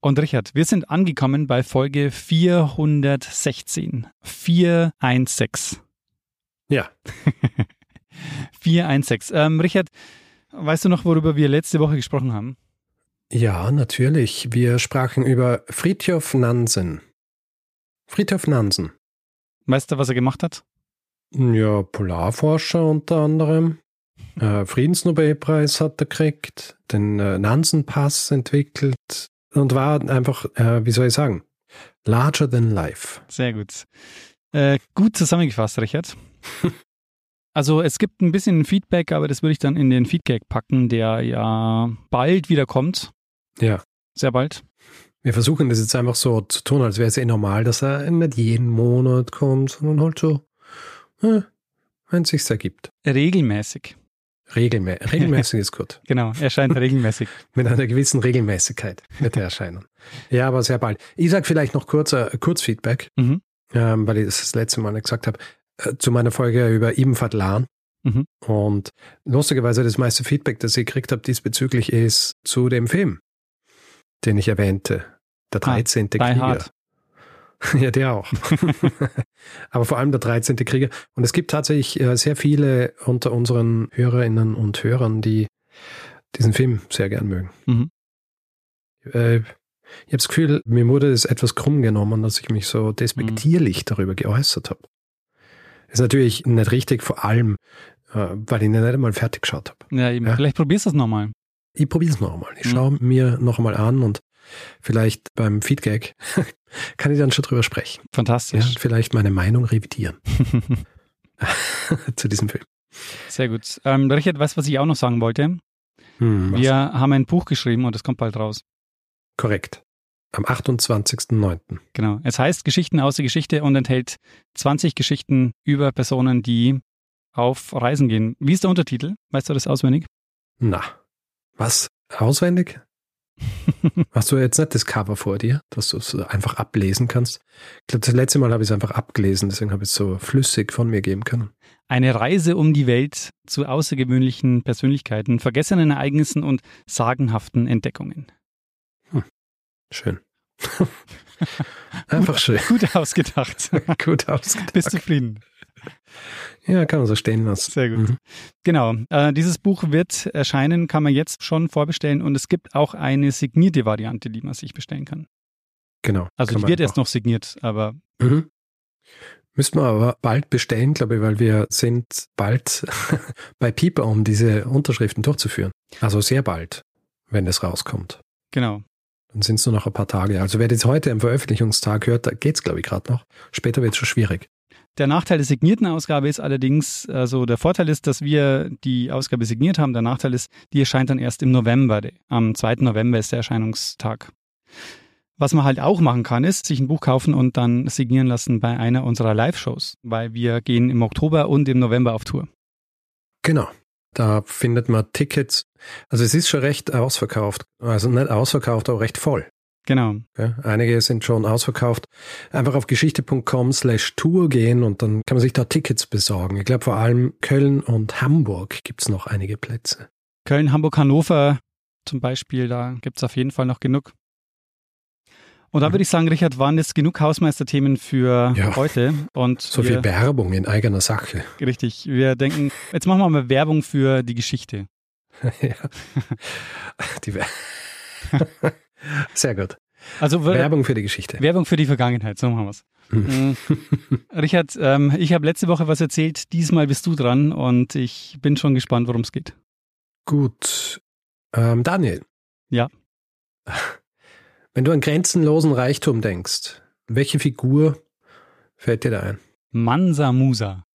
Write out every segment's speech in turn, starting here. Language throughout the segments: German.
Und Richard, wir sind angekommen bei Folge 416. 416. Ja. 416. Ähm, Richard, weißt du noch, worüber wir letzte Woche gesprochen haben? Ja, natürlich. Wir sprachen über Friedhof Nansen. Friedhof Nansen. Weißt du, was er gemacht hat? Ja, Polarforscher unter anderem. Äh, Friedensnobelpreis hat er gekriegt, den äh, Nansen-Pass entwickelt und war einfach, äh, wie soll ich sagen, larger than life. Sehr gut. Äh, gut zusammengefasst, Richard. also es gibt ein bisschen Feedback, aber das würde ich dann in den Feedback packen, der ja bald wieder kommt. Ja. Sehr bald. Wir versuchen das jetzt einfach so zu tun, als wäre es eh normal, dass er nicht jeden Monat kommt, sondern halt so, äh, wenn es sich ergibt. Regelmäßig. Regelmä regelmäßig ist gut. Genau, erscheint regelmäßig. Mit einer gewissen Regelmäßigkeit wird er erscheinen. Ja, aber sehr bald. Ich sage vielleicht noch kurz, äh, Kurzfeedback, Mhm. ähm, weil ich das das letzte Mal gesagt habe, äh, zu meiner Folge über Ibn Fadlan. Mhm. Und lustigerweise das meiste Feedback, das ich gekriegt habe diesbezüglich, ist zu dem Film, den ich erwähnte. Der 13. Die Krieger. Hard. Ja, der auch. Aber vor allem der 13. Krieger. Und es gibt tatsächlich äh, sehr viele unter unseren Hörerinnen und Hörern, die diesen Film sehr gern mögen. Mhm. Äh, ich habe das Gefühl, mir wurde es etwas krumm genommen, dass ich mich so despektierlich darüber geäußert habe. Ist natürlich nicht richtig, vor allem, äh, weil ich ihn nicht einmal fertig geschaut habe. Ja, eben. Ja. Vielleicht probierst du es nochmal. Ich probiere es noch einmal. Ich Mhm. schaue mir noch einmal an und vielleicht beim Feedback kann ich dann schon drüber sprechen. Ja, Fantastisch. und vielleicht meine Meinung revidieren zu diesem Film. Sehr gut. Ähm, Richard, weißt du, was ich auch noch sagen wollte? Hm, was? Wir haben ein Buch geschrieben und es kommt bald raus. Korrekt. Am 28.09. Genau. Es heißt Geschichten aus der Geschichte und enthält 20 Geschichten über Personen, die auf Reisen gehen. Wie ist der Untertitel? Weißt du das auswendig? Na, was? Auswendig? Hast du jetzt nicht das Cover vor dir, dass du es einfach ablesen kannst? Ich glaube, das letzte Mal habe ich es einfach abgelesen, deswegen habe ich es so flüssig von mir geben können. Eine Reise um die Welt zu außergewöhnlichen Persönlichkeiten, vergessenen Ereignissen und sagenhaften Entdeckungen. Schön. einfach schön. Gut ausgedacht. Gut ausgedacht. Bist zufrieden? Ja, kann man so stehen lassen. Sehr gut. Mhm. Genau. Äh, dieses Buch wird erscheinen, kann man jetzt schon vorbestellen und es gibt auch eine signierte Variante, die man sich bestellen kann. Genau. Also die wird erst noch signiert, aber Mhm. Müssten wir aber bald bestellen, glaube ich, weil wir sind bald bei Pieper, um diese Unterschriften durchzuführen. Also sehr bald, wenn es rauskommt. genau. Dann sind es nur noch ein paar Tage. Also wer das heute am Veröffentlichungstag hört, da geht's glaube ich, gerade noch. Später wird es schon schwierig. Der Nachteil der signierten Ausgabe ist allerdings, also der Vorteil ist, dass wir die Ausgabe signiert haben. Der Nachteil ist, die erscheint dann erst im November. Am 2. November ist der Erscheinungstag. Was man halt auch machen kann, ist sich ein Buch kaufen und dann signieren lassen bei einer unserer Live-Shows, weil wir gehen im Oktober und im November auf Tour. Genau. Da findet man Tickets. Also es ist schon recht ausverkauft. Also nicht ausverkauft, aber recht voll. Genau. Ja, einige sind schon ausverkauft. Einfach auf geschichte.com slash Tour gehen und dann kann man sich da Tickets besorgen. Ich glaube vor allem Köln und Hamburg gibt's noch einige Plätze. Köln, Hamburg, Hannover zum Beispiel, da gibt's auf jeden Fall noch genug. Und da würde ich sagen, Richard, waren jetzt genug Hausmeisterthemen für Ja. heute. Und So wir, viel Werbung in eigener Sache. Richtig. Wir denken, jetzt machen wir mal Werbung für die Geschichte. ja. Die Wer Sehr gut. Also Werbung, für die Geschichte. Werbung für die Vergangenheit, so machen wir's. Mhm. Mhm. Richard, ähm, ich habe letzte Woche was erzählt, diesmal bist du dran und ich bin schon gespannt, worum es geht. Gut. Ähm, Daniel. Ja. Wenn du an grenzenlosen Reichtum denkst, welche Figur fällt dir da ein? Mansa Musa.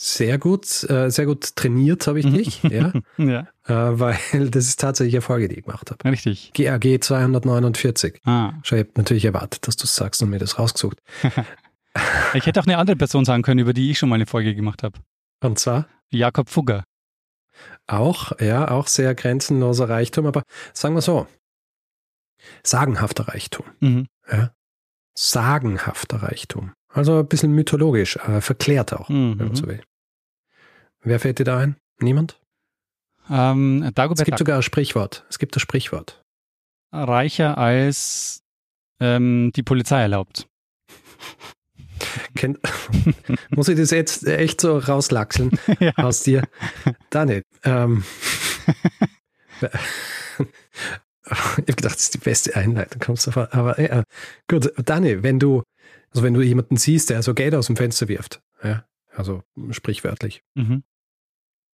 Sehr gut, äh, sehr gut trainiert habe ich Mhm. dich, ja, Ja, äh, weil das ist tatsächlich eine Folge, die ich gemacht habe. richtig. GAG 249. Ah, ich habe natürlich erwartet, dass du es sagst und mir das rausgesucht. ich hätte auch eine andere Person sagen können, über die ich schon mal eine Folge gemacht habe. Und zwar Jakob Fugger. auch, ja, auch sehr grenzenloser Reichtum, aber sagen wir so, sagenhafter Reichtum. Mhm. Ja? Sagenhafter Reichtum. Also ein bisschen mythologisch, äh, verklärt auch, wenn man Mhm. so will. Wer fällt dir da ein? Niemand? Ähm, Es Dagobert gibt sogar ein Sprichwort. Es gibt das Sprichwort. reicher als ähm, die Polizei erlaubt. Kennt, muss ich das jetzt echt so rauslachseln ja. aus dir? Dani, ähm, ich habe gedacht, das ist die beste Einleitung, kommst du vor. Aber äh, gut, Dani, wenn du, also wenn du jemanden siehst, der so Geld aus dem Fenster wirft, ja, also sprichwörtlich, Mhm.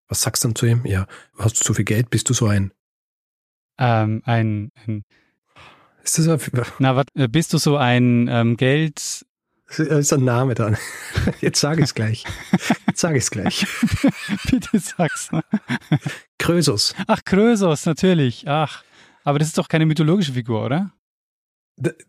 was sagst du dann zu ihm? Ja, hast du so viel Geld, bist du so ein, Ähm, ein, ein, ist das ein, na, wat, äh, bist du so ein ähm, Geld, das ist ein Name dann? Jetzt sage ich es gleich. Jetzt sage ich es gleich. bitte sag's. Krösus. Ach, Krösus, natürlich. Ach, aber das ist doch keine mythologische Figur, oder?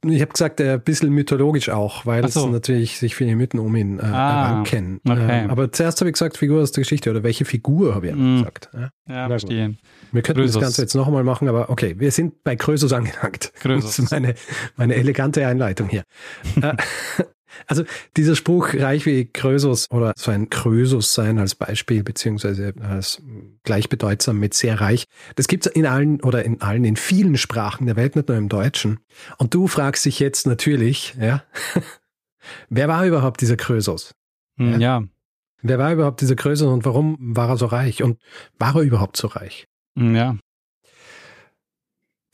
Ich habe gesagt, ein bisschen mythologisch auch, weil Ach es so. natürlich sich viele Mythen um ihn äh, Ah, ranken. okay. Äh, aber zuerst habe ich gesagt, Figur aus der Geschichte oder welche Figur habe ich Mm. gesagt. Ja? Ja, verstehe. Wir könnten Krösus. das Ganze jetzt noch einmal machen, aber okay, wir sind bei Krösus angelangt. Krösus. Das ist meine, meine elegante Einleitung hier. Also dieser Spruch, reich wie Krösus oder so ein Krösus sein als Beispiel, beziehungsweise als gleichbedeutsam mit sehr reich, das gibt es in allen oder in allen, in vielen Sprachen der Welt, nicht nur im Deutschen. Und du fragst dich jetzt natürlich, ja, wer war überhaupt dieser Krösus? Hm, ja. Wer war überhaupt dieser Krösus und warum war er so reich? Und war er überhaupt so reich? Hm, ja.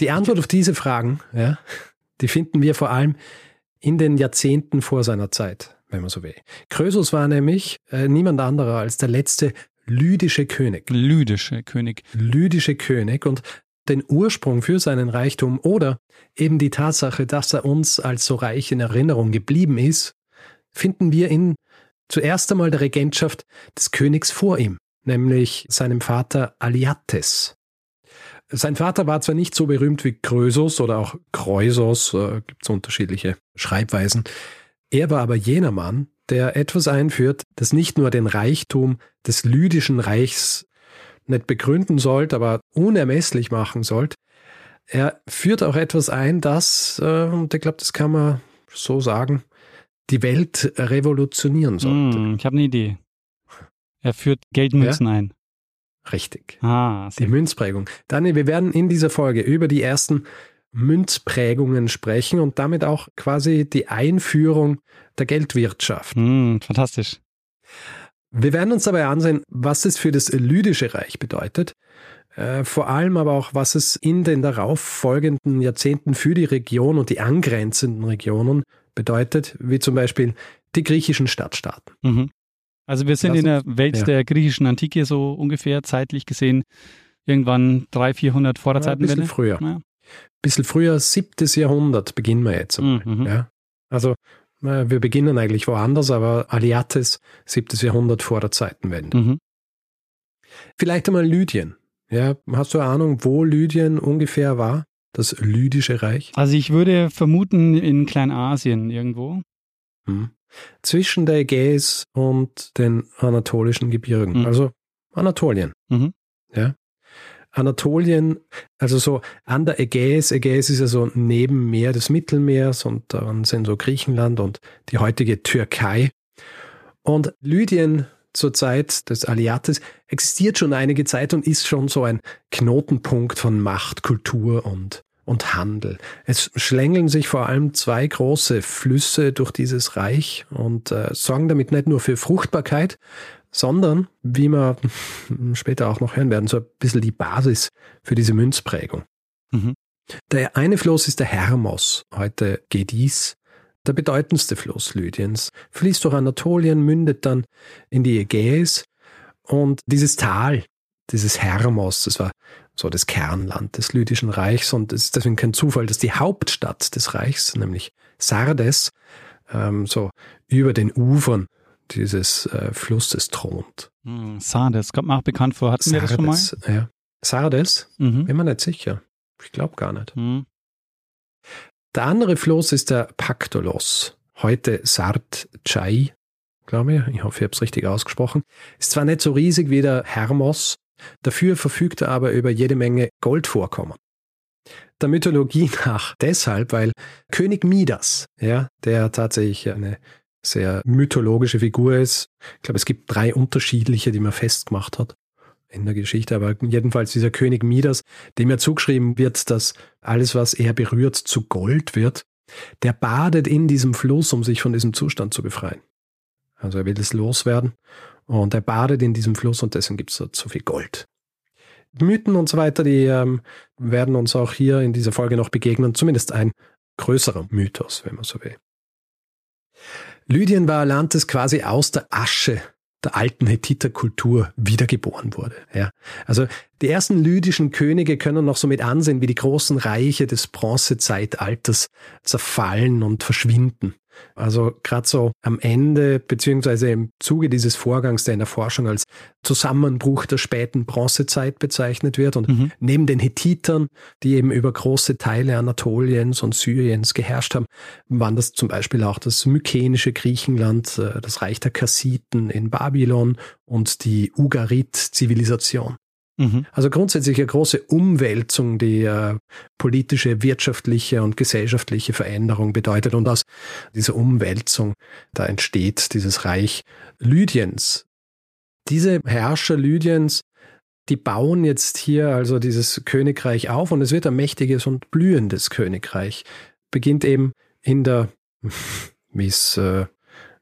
Die Antwort auf diese Fragen, ja, die finden wir vor allem in den Jahrzehnten vor seiner Zeit, wenn man so will. Krösus war nämlich äh, niemand anderer als der letzte lydische König. Lydische König. Lydische König und den Ursprung für seinen Reichtum oder eben die Tatsache, dass er uns als so reich in Erinnerung geblieben ist, finden wir in zuerst einmal der Regentschaft des Königs vor ihm, nämlich seinem Vater Aliates. Sein Vater war zwar nicht so berühmt wie Krösus oder auch Kreusos, äh, gibt es unterschiedliche Schreibweisen. Er war aber jener Mann, der etwas einführt, das nicht nur den Reichtum des lydischen Reichs nicht begründen sollte, aber unermesslich machen sollte. Er führt auch etwas ein, das, äh, und ich glaube, das kann man so sagen, die Welt revolutionieren sollte. Hm, ich habe eine Idee. Er führt Geldmünzen ein. Richtig. Ah, Die Münzprägung. Daniel, wir werden in dieser Folge über die ersten Münzprägungen sprechen und damit auch quasi die Einführung der Geldwirtschaft. hm, fantastisch. Wir werden uns dabei ansehen, was es für das Lydische Reich bedeutet, äh, vor allem aber auch, was es in den darauf folgenden Jahrzehnten für die Region und die angrenzenden Regionen bedeutet, wie zum Beispiel die griechischen Stadtstaaten. Mhm. Also wir sind in der Welt ja. der griechischen Antike so ungefähr zeitlich gesehen irgendwann 300, 400 vor der Ja, ein bisschen Zeitenwende. früher. Ja. bisschen früher, siebtes Jahrhundert beginnen wir jetzt. Mhm. Ja? Also wir beginnen eigentlich woanders, aber Aliates, siebtes Jahrhundert vor der Zeitenwende. Mhm. Vielleicht einmal Lydien. Ja, hast du eine Ahnung, wo Lydien ungefähr war? Das Lydische Reich? Also ich würde vermuten in Kleinasien irgendwo. Hm. Zwischen der Ägäis und den Anatolischen Gebirgen. Mhm. Also Anatolien. Mhm. Ja. Anatolien, also so an der Ägäis. Ägäis ist ja so neben Meer des Mittelmeers und daran sind so Griechenland und die heutige Türkei. Und Lydien zur Zeit des Aliates existiert schon einige Zeit und ist schon so ein Knotenpunkt von Macht, Kultur und, und Handel. Es schlängeln sich vor allem zwei große Flüsse durch dieses Reich und äh, sorgen damit nicht nur für Fruchtbarkeit, sondern, wie wir später auch noch hören werden, so ein bisschen die Basis für diese Münzprägung. Mhm. Der eine Fluss ist der Hermos, heute Gedis, der bedeutendste Fluss Lydiens, fließt durch Anatolien, mündet dann in die Ägäis und dieses Tal, dieses Hermos, das war so das Kernland des Lydischen Reichs und es ist deswegen kein Zufall, dass die Hauptstadt des Reichs, nämlich Sardes, ähm, so über den Ufern dieses äh, Flusses thront. Hm, Sardes, kommt mir auch bekannt vor. Hatten wir das schon mal? Ja. Sardes? Mhm. Bin mir nicht sicher. Ich glaube gar nicht. Mhm. Der andere Fluss ist der Paktolos, heute Sart Chai, glaube ich. Ich hoffe, ich habe es richtig ausgesprochen. Ist zwar nicht so riesig wie der Hermos, dafür verfügt er aber über jede Menge Goldvorkommen. Der Mythologie nach deshalb, weil König Midas, ja, der tatsächlich eine sehr mythologische Figur ist. Ich glaube, es gibt drei unterschiedliche, die man festgemacht hat in der Geschichte, aber jedenfalls dieser König Midas, dem ja zugeschrieben wird, dass alles, was er berührt, zu Gold wird, der badet in diesem Fluss, um sich von diesem Zustand zu befreien. Also er will es loswerden und er badet in diesem Fluss und deswegen gibt es dort so viel Gold. Mythen und so weiter, die ähm, werden uns auch hier in dieser Folge noch begegnen, zumindest ein größerer Mythos, wenn man so will. Lydien war Land, das quasi aus der Asche der alten Hethiterkultur wiedergeboren wurde. Ja. Also die ersten lydischen Könige können noch so mit ansehen, wie die großen Reiche des Bronzezeitalters zerfallen und verschwinden. Also gerade so am Ende beziehungsweise im Zuge dieses Vorgangs, der in der Forschung als Zusammenbruch der späten Bronzezeit bezeichnet wird und mhm. neben den Hethitern, die eben über große Teile Anatoliens und Syriens geherrscht haben, waren das zum Beispiel auch das mykenische Griechenland, äh, das Reich der Kassiten in Babylon und die Ugarit-Zivilisation. Mhm. Also grundsätzlich eine große Umwälzung, die äh, politische, wirtschaftliche und gesellschaftliche Veränderung bedeutet. Und aus dieser Umwälzung, da entsteht dieses Reich Lydiens. Diese Herrscher Lydiens, die bauen jetzt hier also dieses Königreich auf und es wird ein mächtiges und blühendes Königreich. Beginnt eben in der, wie es äh,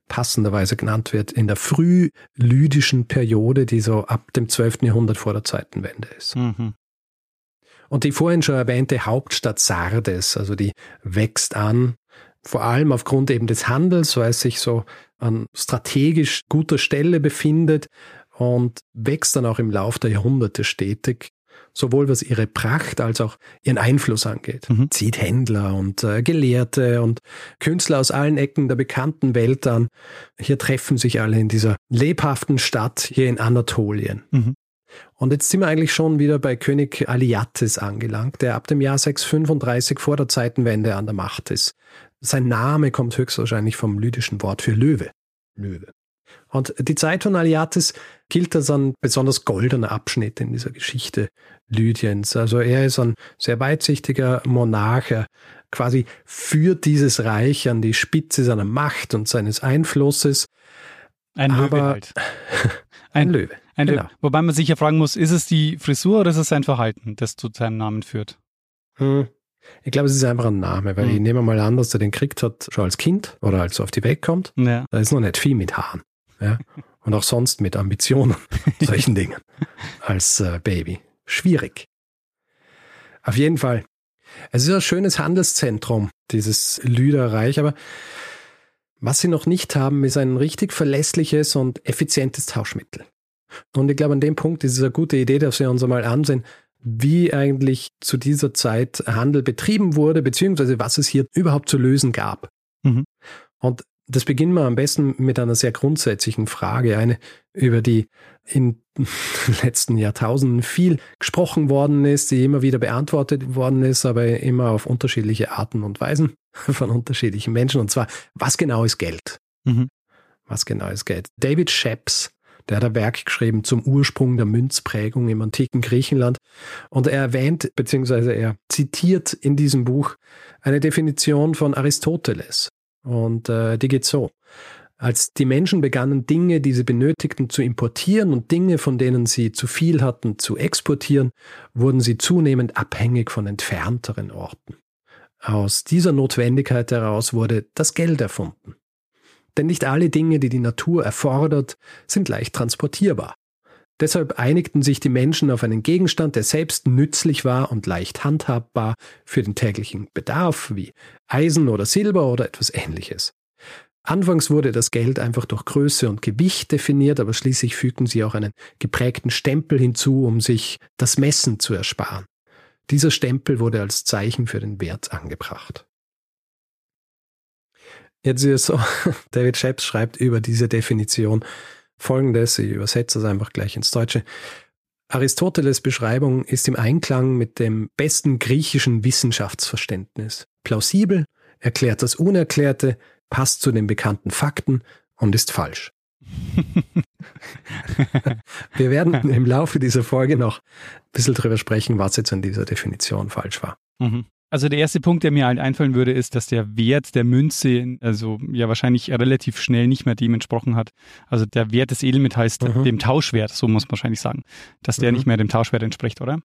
passenderweise genannt wird, in der frühlydischen Periode, die so ab dem 12. Jahrhundert vor der Zeitenwende ist. Mhm. Und die vorhin schon erwähnte Hauptstadt Sardes, also die wächst an, vor allem aufgrund eben des Handels, weil es sich so an strategisch guter Stelle befindet und wächst dann auch im Lauf der Jahrhunderte stetig sowohl was ihre Pracht als auch ihren Einfluss angeht. Mhm. Zieht Händler und äh, Gelehrte und Künstler aus allen Ecken der bekannten Welt an. Hier treffen sich alle in dieser lebhaften Stadt hier in Anatolien. Mhm. Und jetzt sind wir eigentlich schon wieder bei König Aliates angelangt, der ab dem Jahr 635 vor der Zeitenwende an der Macht ist. Sein Name kommt höchstwahrscheinlich vom lydischen Wort für Löwe. Löwe. Und die Zeit von Aliates gilt als ein besonders goldener Abschnitt in dieser Geschichte Lydiens. Also er ist ein sehr weitsichtiger Monarch. Er quasi führt dieses Reich an die Spitze seiner Macht und seines Einflusses. Ein Löwe Aber, halt. Ein, ein Löwe. Ein genau. Löwe. Wobei man sich ja fragen muss, ist es die Frisur oder ist es sein Verhalten, das zu seinem Namen führt? Hm. Ich glaube, es ist einfach ein Name, weil hm. ich nehme mal an, dass er den kriegt hat, schon als Kind oder als er auf die Welt kommt. Ja. Da ist noch nicht viel mit Haaren. Ja? Und auch sonst mit Ambitionen, solchen Dingen als äh, Baby. Schwierig. Auf jeden Fall. Es ist ein schönes Handelszentrum, dieses Lüderreich, aber was sie noch nicht haben, ist ein richtig verlässliches und effizientes Tauschmittel. Und ich glaube, an dem Punkt ist es eine gute Idee, dass wir uns einmal ansehen, wie eigentlich zu dieser Zeit Handel betrieben wurde, beziehungsweise was es hier überhaupt zu lösen gab. Mhm. Und das beginnen wir am besten mit einer sehr grundsätzlichen Frage, eine, über die in den letzten Jahrtausenden viel gesprochen worden ist, die immer wieder beantwortet worden ist, aber immer auf unterschiedliche Arten und Weisen von unterschiedlichen Menschen. Und zwar, was genau ist Geld? Mhm. Was genau ist Geld? David Sheps, der hat ein Werk geschrieben zum Ursprung der Münzprägung im antiken Griechenland. Und er erwähnt, beziehungsweise er zitiert in diesem Buch eine Definition von Aristoteles. Und äh, die geht so. Als die Menschen begannen, Dinge, die sie benötigten, zu importieren und Dinge, von denen sie zu viel hatten, zu exportieren, wurden sie zunehmend abhängig von entfernteren Orten. Aus dieser Notwendigkeit heraus wurde das Geld erfunden. Denn nicht alle Dinge, die die Natur erfordert, sind leicht transportierbar. Deshalb einigten sich die Menschen auf einen Gegenstand, der selbst nützlich war und leicht handhabbar für den täglichen Bedarf, wie Eisen oder Silber oder etwas ähnliches. Anfangs wurde das Geld einfach durch Größe und Gewicht definiert, aber schließlich fügten sie auch einen geprägten Stempel hinzu, um sich das Messen zu ersparen. Dieser Stempel wurde als Zeichen für den Wert angebracht. Jetzt ist es so, David Sheps schreibt über diese Definition folgendes, ich übersetze es einfach gleich ins Deutsche. Aristoteles Beschreibung ist im Einklang mit dem besten griechischen Wissenschaftsverständnis. Plausibel, erklärt das Unerklärte, passt zu den bekannten Fakten und ist falsch. Wir werden im Laufe dieser Folge noch ein bisschen drüber sprechen, was jetzt an dieser Definition falsch war. Mhm. Also der erste Punkt, der mir halt einfallen würde, ist, dass der Wert der Münze also ja wahrscheinlich relativ schnell nicht mehr dem entsprochen hat. Also der Wert des Edelmetalls mhm. dem Tauschwert, so muss man wahrscheinlich sagen, dass der mhm. nicht mehr dem Tauschwert entspricht, oder?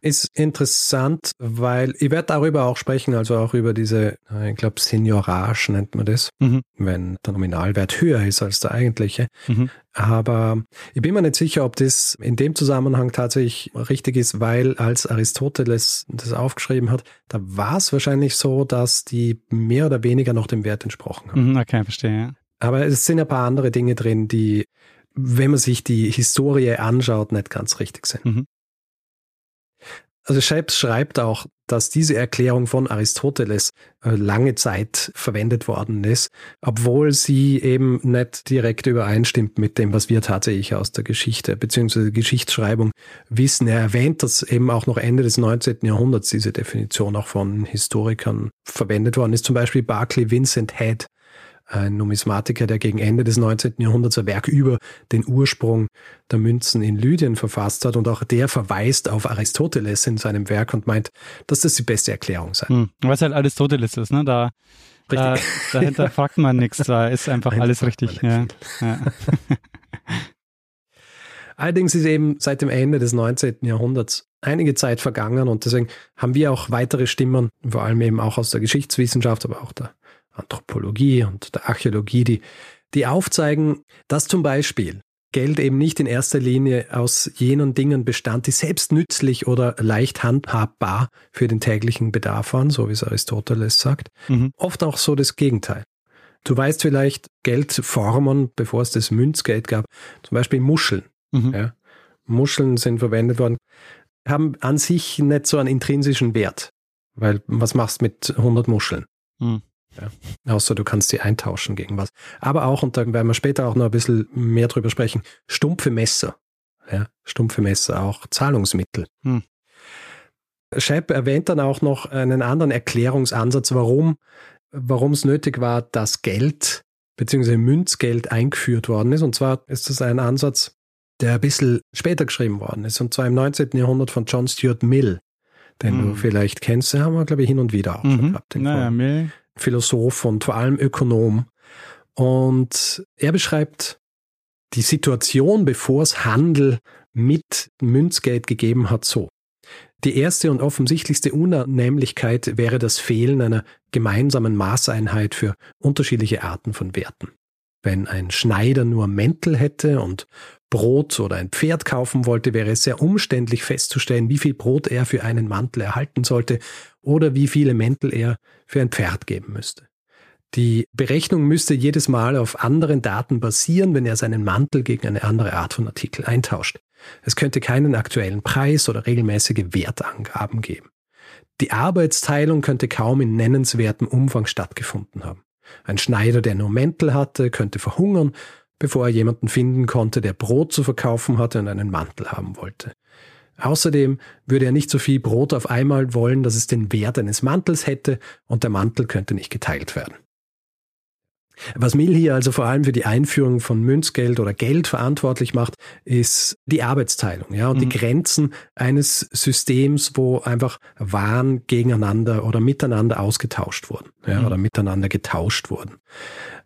Ist interessant, weil ich werde darüber auch sprechen, also auch über diese, äh, ich glaube, Seniorage nennt man das, mhm. wenn der Nominalwert höher ist als der eigentliche. Mhm. Aber ich bin mir nicht sicher, ob das in dem Zusammenhang tatsächlich richtig ist, weil als Aristoteles das aufgeschrieben hat, da war es wahrscheinlich so, dass die mehr oder weniger noch dem Wert entsprochen haben. Mhm, okay, verstehe. Ja. Aber es sind ein paar andere Dinge drin, die, wenn man sich die Historie anschaut, nicht ganz richtig sind. Mhm. Also Shapes schreibt auch, dass diese Erklärung von Aristoteles äh, lange Zeit verwendet worden ist, obwohl sie eben nicht direkt übereinstimmt mit dem, was wir tatsächlich aus der Geschichte bzw. Geschichtsschreibung wissen. Er erwähnt, dass eben auch noch Ende des 19. Jahrhunderts diese Definition auch von Historikern verwendet worden ist. Zum Beispiel Barclay Vincent Head ein Numismatiker, der gegen Ende des 19. Jahrhunderts ein Werk über den Ursprung der Münzen in Lydien verfasst hat. Und auch der verweist auf Aristoteles in seinem Werk und meint, dass das die beste Erklärung sei. Hm. Was halt Aristoteles ist, ne? Da, da dahinter fragt man nichts, da ist einfach alles richtig. Ja. ja. Allerdings ist eben seit dem Ende des 19. Jahrhunderts einige Zeit vergangen und deswegen haben wir auch weitere Stimmen, vor allem eben auch aus der Geschichtswissenschaft, aber auch der Anthropologie und der Archäologie, die, die aufzeigen, dass zum Beispiel Geld eben nicht in erster Linie aus jenen Dingen bestand, die selbst nützlich oder leicht handhabbar für den täglichen Bedarf waren, so wie es Aristoteles sagt. Mhm. Oft auch so das Gegenteil. Du weißt vielleicht Geldformen, bevor es das Münzgeld gab, zum Beispiel Muscheln. Mhm. Ja. Muscheln sind verwendet worden, haben an sich nicht so einen intrinsischen Wert, weil was machst du mit 100 Muscheln? Mhm. Ja. Außer du kannst sie eintauschen gegen was. Aber auch, und da werden wir später auch noch ein bisschen mehr drüber sprechen, stumpfe Messer. Ja, stumpfe Messer, auch Zahlungsmittel. Hm. Scheib erwähnt dann auch noch einen anderen Erklärungsansatz, warum, warum es nötig war, dass Geld bzw. Münzgeld eingeführt worden ist. Und zwar ist das ein Ansatz, der ein bisschen später geschrieben worden ist. Und zwar im 19. Jahrhundert von John Stuart Mill, den hm. du vielleicht kennst. Den haben wir, glaube ich, hin und wieder auch mhm. schon gehabt. Naja, Mill Philosoph und vor allem Ökonom. Und er beschreibt die Situation, bevor es Handel mit Münzgeld gegeben hat, so. Die erste und offensichtlichste Unannehmlichkeit wäre das Fehlen einer gemeinsamen Maßeinheit für unterschiedliche Arten von Werten. Wenn ein Schneider nur Mäntel hätte und Brot oder ein Pferd kaufen wollte, wäre es sehr umständlich festzustellen, wie viel Brot er für einen Mantel erhalten sollte oder wie viele Mäntel er für ein Pferd geben müsste. Die Berechnung müsste jedes Mal auf anderen Daten basieren, wenn er seinen Mantel gegen eine andere Art von Artikel eintauscht. Es könnte keinen aktuellen Preis oder regelmäßige Wertangaben geben. Die Arbeitsteilung könnte kaum in nennenswertem Umfang stattgefunden haben. Ein Schneider, der nur Mäntel hatte, könnte verhungern, bevor er jemanden finden konnte, der Brot zu verkaufen hatte und einen Mantel haben wollte. Außerdem würde er nicht so viel Brot auf einmal wollen, dass es den Wert eines Mantels hätte und der Mantel könnte nicht geteilt werden. Was Mill hier also vor allem für die Einführung von Münzgeld oder Geld verantwortlich macht, ist die Arbeitsteilung, ja, und mhm. die Grenzen eines Systems, wo einfach Waren gegeneinander oder miteinander ausgetauscht wurden, ja, mhm. oder miteinander getauscht wurden.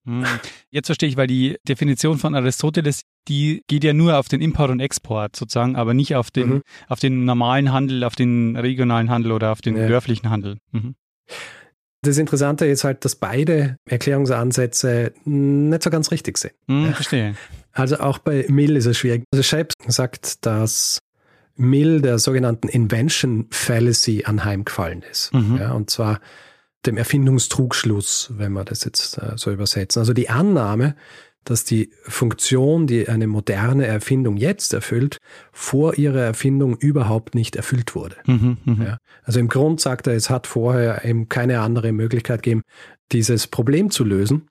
Mhm. Jetzt verstehe ich, weil die Definition von Aristoteles, die geht ja nur auf den Import und Export sozusagen, aber nicht auf den, mhm. auf den normalen Handel, auf den regionalen Handel oder auf den ja. dörflichen Handel. Mhm. Das Interessante ist halt, dass beide Erklärungsansätze nicht so ganz richtig sind. Mhm, verstehe. Also auch bei Mill ist es schwierig. Also Scheib sagt, dass Mill der sogenannten Invention Fallacy anheimgefallen ist. Mhm. Ja, und zwar dem Erfindungstrugschluss, wenn wir das jetzt äh, so übersetzen. Also die Annahme, dass die Funktion, die eine moderne Erfindung jetzt erfüllt, vor ihrer Erfindung überhaupt nicht erfüllt wurde. Mhm, mh. ja. Also im Grund sagt er, es hat vorher eben keine andere Möglichkeit gegeben, dieses Problem zu lösen.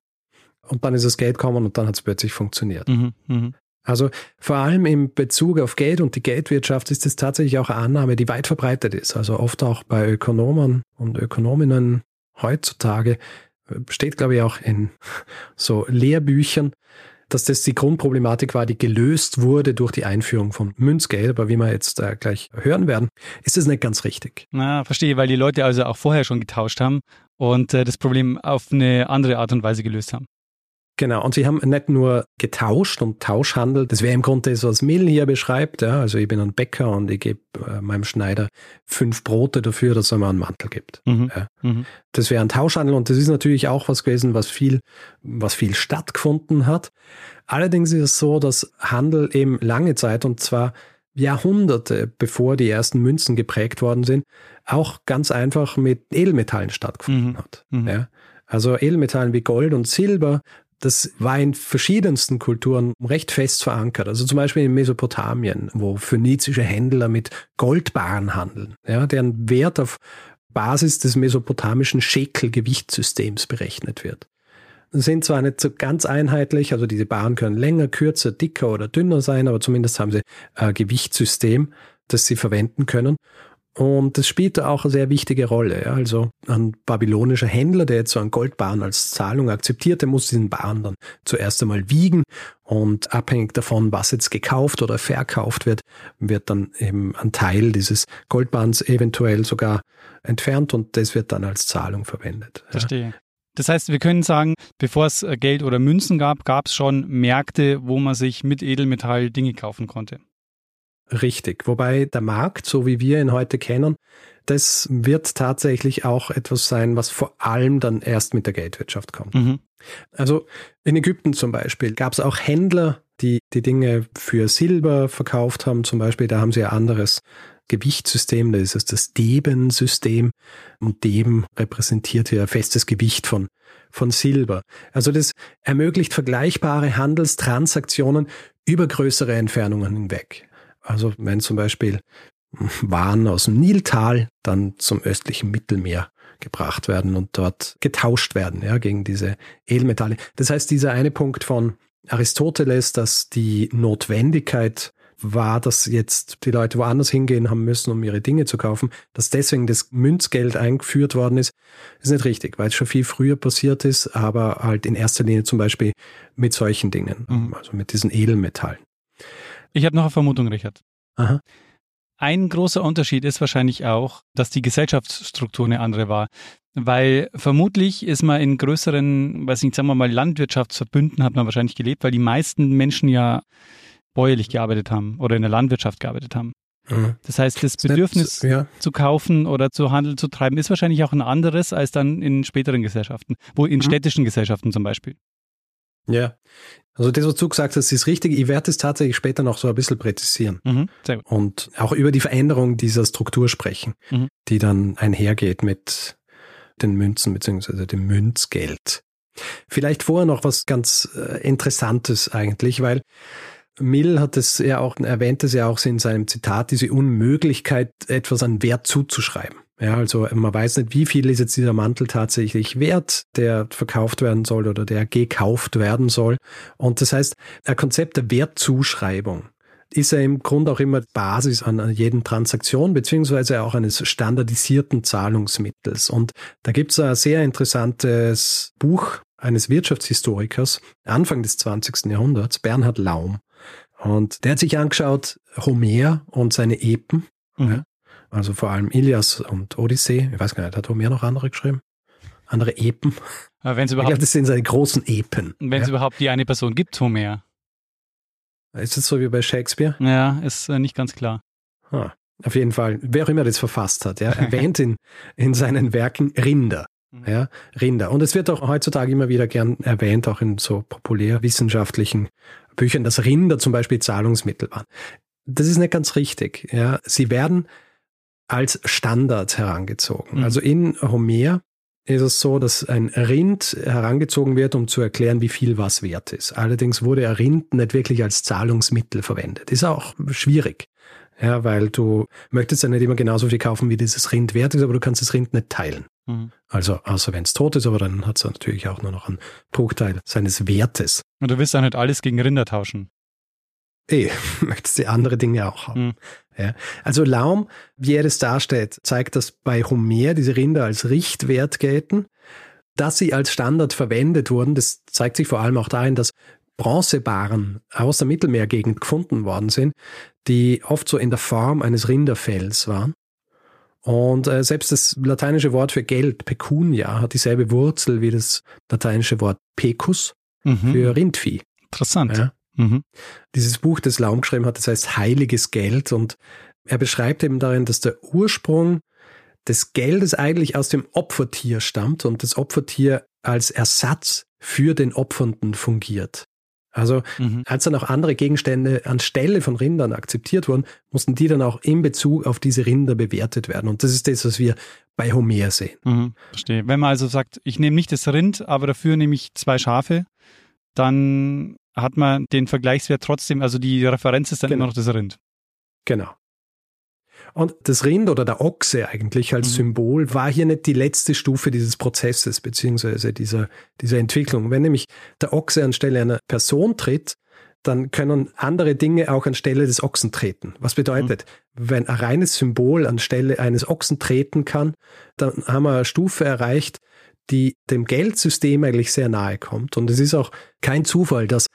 Und dann ist das Geld gekommen und dann hat es plötzlich funktioniert. Mhm, mh. Also vor allem im Bezug auf Geld und die Geldwirtschaft ist es tatsächlich auch eine Annahme, die weit verbreitet ist. Also oft auch bei Ökonomen und Ökonominnen heutzutage steht, glaube ich, auch in so Lehrbüchern, dass das die Grundproblematik war, die gelöst wurde durch die Einführung von Münzgeld. Aber wie wir jetzt äh, gleich hören werden, ist das nicht ganz richtig. Na, verstehe, weil die Leute also auch vorher schon getauscht haben und äh, das Problem auf eine andere Art und Weise gelöst haben. Genau, und sie haben nicht nur getauscht und Tauschhandel, das wäre im Grunde das, was Mill hier beschreibt. Ja? Also ich bin ein Bäcker und ich gebe äh, meinem Schneider fünf Brote dafür, dass er mir einen Mantel gibt. Mhm. Ja? Mhm. Das wäre ein Tauschhandel und das ist natürlich auch was gewesen, was viel, was viel stattgefunden hat. Allerdings ist es so, dass Handel eben lange Zeit und zwar Jahrhunderte bevor die ersten Münzen geprägt worden sind, auch ganz einfach mit Edelmetallen stattgefunden mhm. hat. Mhm. Ja? Also Edelmetallen wie Gold und Silber das war in verschiedensten Kulturen recht fest verankert. Also zum Beispiel in Mesopotamien, wo phönizische Händler mit Goldbarren handeln, ja, deren Wert auf Basis des mesopotamischen Schekel-Gewichtssystems berechnet wird. Sind zwar nicht so ganz einheitlich, also diese Barren können länger, kürzer, dicker oder dünner sein, aber zumindest haben sie ein Gewichtssystem, das sie verwenden können. Und das spielt auch eine sehr wichtige Rolle. Ja. Also ein babylonischer Händler, der jetzt so einen Goldbarren als Zahlung akzeptiert, der muss diesen Barren dann zuerst einmal wiegen und abhängig davon, was jetzt gekauft oder verkauft wird, wird dann eben ein Teil dieses Goldbarrens eventuell sogar entfernt und das wird dann als Zahlung verwendet. Verstehe. Das heißt, wir können sagen, bevor es Geld oder Münzen gab, gab es schon Märkte, wo man sich mit Edelmetall Dinge kaufen konnte. Richtig. Wobei der Markt, so wie wir ihn heute kennen, das wird tatsächlich auch etwas sein, was vor allem dann erst mit der Geldwirtschaft kommt. Mhm. Also in Ägypten zum Beispiel gab es auch Händler, die die Dinge für Silber verkauft haben. Zum Beispiel, da haben sie ein anderes Gewichtssystem, das ist das Deben-System. Und Deben repräsentiert hier ein festes Gewicht von, von Silber. Also das ermöglicht vergleichbare Handelstransaktionen über größere Entfernungen hinweg. Also wenn zum Beispiel Waren aus dem Niltal dann zum östlichen Mittelmeer gebracht werden und dort getauscht werden, ja, gegen diese Edelmetalle. Das heißt, dieser eine Punkt von Aristoteles, dass die Notwendigkeit war, dass jetzt die Leute woanders hingehen haben müssen, um ihre Dinge zu kaufen, dass deswegen das Münzgeld eingeführt worden ist, ist nicht richtig, weil es schon viel früher passiert ist, aber halt in erster Linie zum Beispiel mit solchen Dingen, mhm. also mit diesen Edelmetallen. Ich habe noch eine Vermutung, Richard. Aha. Ein großer Unterschied ist wahrscheinlich auch, dass die Gesellschaftsstruktur eine andere war. Weil vermutlich ist man in größeren, weiß nicht, sagen wir mal, Landwirtschaftsverbünden hat man wahrscheinlich gelebt, weil die meisten Menschen ja bäuerlich gearbeitet haben oder in der Landwirtschaft gearbeitet haben. Mhm. Das heißt, das Bedürfnis ja. zu kaufen oder zu Handel zu treiben ist wahrscheinlich auch ein anderes als dann in späteren Gesellschaften, wo in mhm. städtischen Gesellschaften zum Beispiel. Ja, also das, was du gesagt hast, ist richtig. Ich werde es tatsächlich später noch so ein bisschen präzisieren. Mhm, und auch über die Veränderung dieser Struktur sprechen, mhm. die dann einhergeht mit den Münzen beziehungsweise dem Münzgeld. Vielleicht vorher noch was ganz äh, Interessantes eigentlich, weil Mill hat es ja auch, erwähnt es ja auch in seinem Zitat, diese Unmöglichkeit, etwas an Wert zuzuschreiben. Ja, also man weiß nicht, wie viel ist jetzt dieser Mantel tatsächlich wert, der verkauft werden soll oder der gekauft werden soll. Und das heißt, ein Konzept der Wertzuschreibung ist ja im Grunde auch immer Basis an jeden Transaktion beziehungsweise auch eines standardisierten Zahlungsmittels. Und da gibt es ein sehr interessantes Buch eines Wirtschaftshistorikers Anfang des 20. Jahrhunderts, Bernhard Laum. Und der hat sich angeschaut, Homer und seine Epen. Mhm. Ja, also vor allem Ilias und Odyssee. Ich weiß gar nicht, hat Homer noch andere geschrieben? Andere Epen? Wenn's überhaupt, ich glaube, das sind seine großen Epen. Wenn es ja? überhaupt die eine Person gibt, Homer. Ist es so wie bei Shakespeare? Ja, ist äh, nicht ganz klar. Ah, auf jeden Fall, wer auch immer das verfasst hat, ja, erwähnt in, in seinen Werken Rinder. Mhm. Ja, Rinder. Und es wird auch heutzutage immer wieder gern erwähnt, auch in so populärwissenschaftlichen Büchern, dass Rinder zum Beispiel Zahlungsmittel waren. Das ist nicht ganz richtig. Ja, sie werden als Standard herangezogen. Mhm. Also in Homer ist es so, dass ein Rind herangezogen wird, um zu erklären, wie viel was wert ist. Allerdings wurde ein Rind nicht wirklich als Zahlungsmittel verwendet. Ist auch schwierig. Ja, weil du möchtest ja nicht immer genauso viel kaufen, wie dieses Rind wert ist, aber du kannst das Rind nicht teilen. Mhm. Also, außer wenn es tot ist, aber dann hat es natürlich auch nur noch einen Bruchteil seines Wertes. Und du willst ja nicht alles gegen Rinder tauschen. Eh, möchtest du andere Dinge auch haben. Mhm. Ja. Also Laum, wie er es darstellt, zeigt, dass bei Homer diese Rinder als Richtwert gelten. Dass sie als Standard verwendet wurden, das zeigt sich vor allem auch darin, dass Bronzebarren aus der Mittelmeergegend gefunden worden sind, die oft so in der Form eines Rinderfells waren. Und äh, selbst das lateinische Wort für Geld, Pecunia, hat dieselbe Wurzel wie das lateinische Wort Pecus mhm. für Rindvieh. Interessant. Ja. Mhm. Dieses Buch, das Laum geschrieben hat, das heißt Heiliges Geld und er beschreibt eben darin, dass der Ursprung des Geldes eigentlich aus dem Opfertier stammt und das Opfertier als Ersatz für den Opfernden fungiert. Also mhm. als dann auch andere Gegenstände anstelle von Rindern akzeptiert wurden, mussten die dann auch in Bezug auf diese Rinder bewertet werden. Und das ist das, was wir bei Homer sehen. Mhm, verstehe. Wenn man also sagt, ich nehme nicht das Rind, aber dafür nehme ich zwei Schafe, dann hat man den Vergleichswert trotzdem, also die Referenz ist dann genau. immer noch das Rind. Genau. Und das Rind oder der Ochse eigentlich als mhm. Symbol war hier nicht die letzte Stufe dieses Prozesses beziehungsweise dieser, dieser Entwicklung. Wenn nämlich der Ochse anstelle einer Person tritt, dann können andere Dinge auch anstelle des Ochsen treten. Was bedeutet, mhm. wenn ein reines Symbol anstelle eines Ochsen treten kann, dann haben wir eine Stufe erreicht, die dem Geldsystem eigentlich sehr nahe kommt. Und es ist auch kein Zufall, dass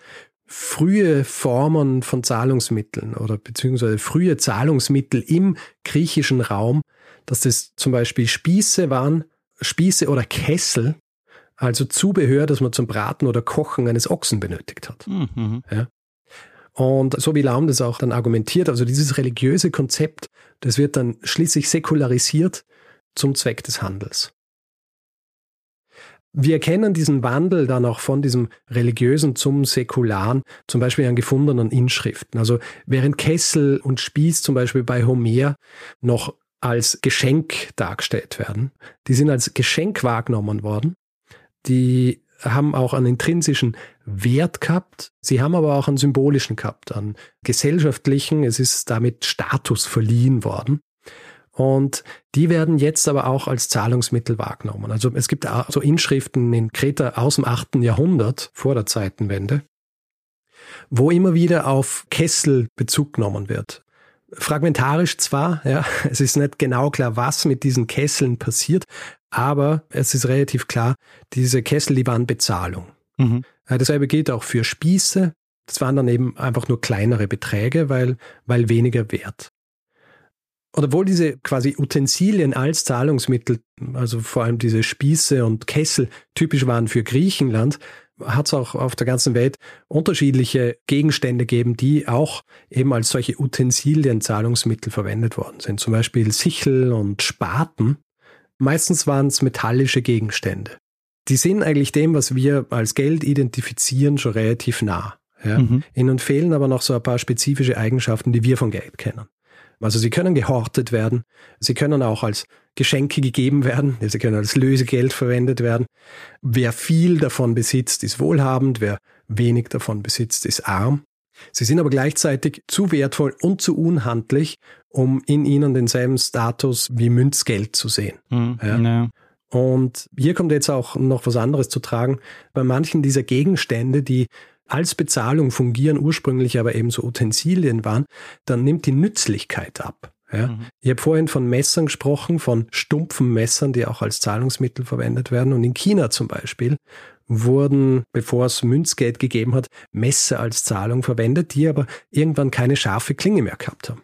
frühe Formen von Zahlungsmitteln oder beziehungsweise frühe Zahlungsmittel im griechischen Raum, dass das zum Beispiel Spieße waren, Spieße oder Kessel, also Zubehör, das man zum Braten oder Kochen eines Ochsen benötigt hat. Mhm. Ja. Und so wie Laum das auch dann argumentiert, also dieses religiöse Konzept, das wird dann schließlich säkularisiert zum Zweck des Handels. Wir erkennen diesen Wandel dann auch von diesem religiösen zum säkularen, zum Beispiel an gefundenen Inschriften. Also während Kessel und Spieß zum Beispiel bei Homer noch als Geschenk dargestellt werden, die sind als Geschenk wahrgenommen worden. Die haben auch einen intrinsischen Wert gehabt. Sie haben aber auch einen symbolischen gehabt, einen gesellschaftlichen. Es ist damit Status verliehen worden. Und die werden jetzt aber auch als Zahlungsmittel wahrgenommen. Also es gibt auch so Inschriften in Kreta aus dem 8. Jahrhundert vor der Zeitenwende, wo immer wieder auf Kessel Bezug genommen wird. Fragmentarisch zwar, ja, es ist nicht genau klar, was mit diesen Kesseln passiert, aber es ist relativ klar, diese Kessel, die waren Bezahlung. Mhm. Dasselbe gilt auch für Spieße. Das waren dann eben einfach nur kleinere Beträge, weil, weil weniger wert. Und obwohl diese quasi Utensilien als Zahlungsmittel, also vor allem diese Spieße und Kessel, typisch waren für Griechenland, hat es auch auf der ganzen Welt unterschiedliche Gegenstände gegeben, die auch eben als solche Utensilien Zahlungsmittel verwendet worden sind. Zum Beispiel Sichel und Spaten. Meistens waren es metallische Gegenstände. Die sind eigentlich dem, was wir als Geld identifizieren, schon relativ nah. Ja. Mhm. Ihnen fehlen aber noch so ein paar spezifische Eigenschaften, die wir von Geld kennen. Also sie können gehortet werden, sie können auch als Geschenke gegeben werden, sie können als Lösegeld verwendet werden. Wer viel davon besitzt, ist wohlhabend, wer wenig davon besitzt, ist arm. Sie sind aber gleichzeitig zu wertvoll und zu unhandlich, um in ihnen denselben Status wie Münzgeld zu sehen. Mhm, ja. Ja. Und hier kommt jetzt auch noch was anderes zu tragen. Bei manchen dieser Gegenstände, die als Bezahlung fungieren, ursprünglich aber eben so Utensilien waren, dann nimmt die Nützlichkeit ab. Ja? Mhm. Ich habe vorhin von Messern gesprochen, von stumpfen Messern, die auch als Zahlungsmittel verwendet werden. Und in China zum Beispiel wurden, bevor es Münzgeld gegeben hat, Messer als Zahlung verwendet, die aber irgendwann keine scharfe Klinge mehr gehabt haben.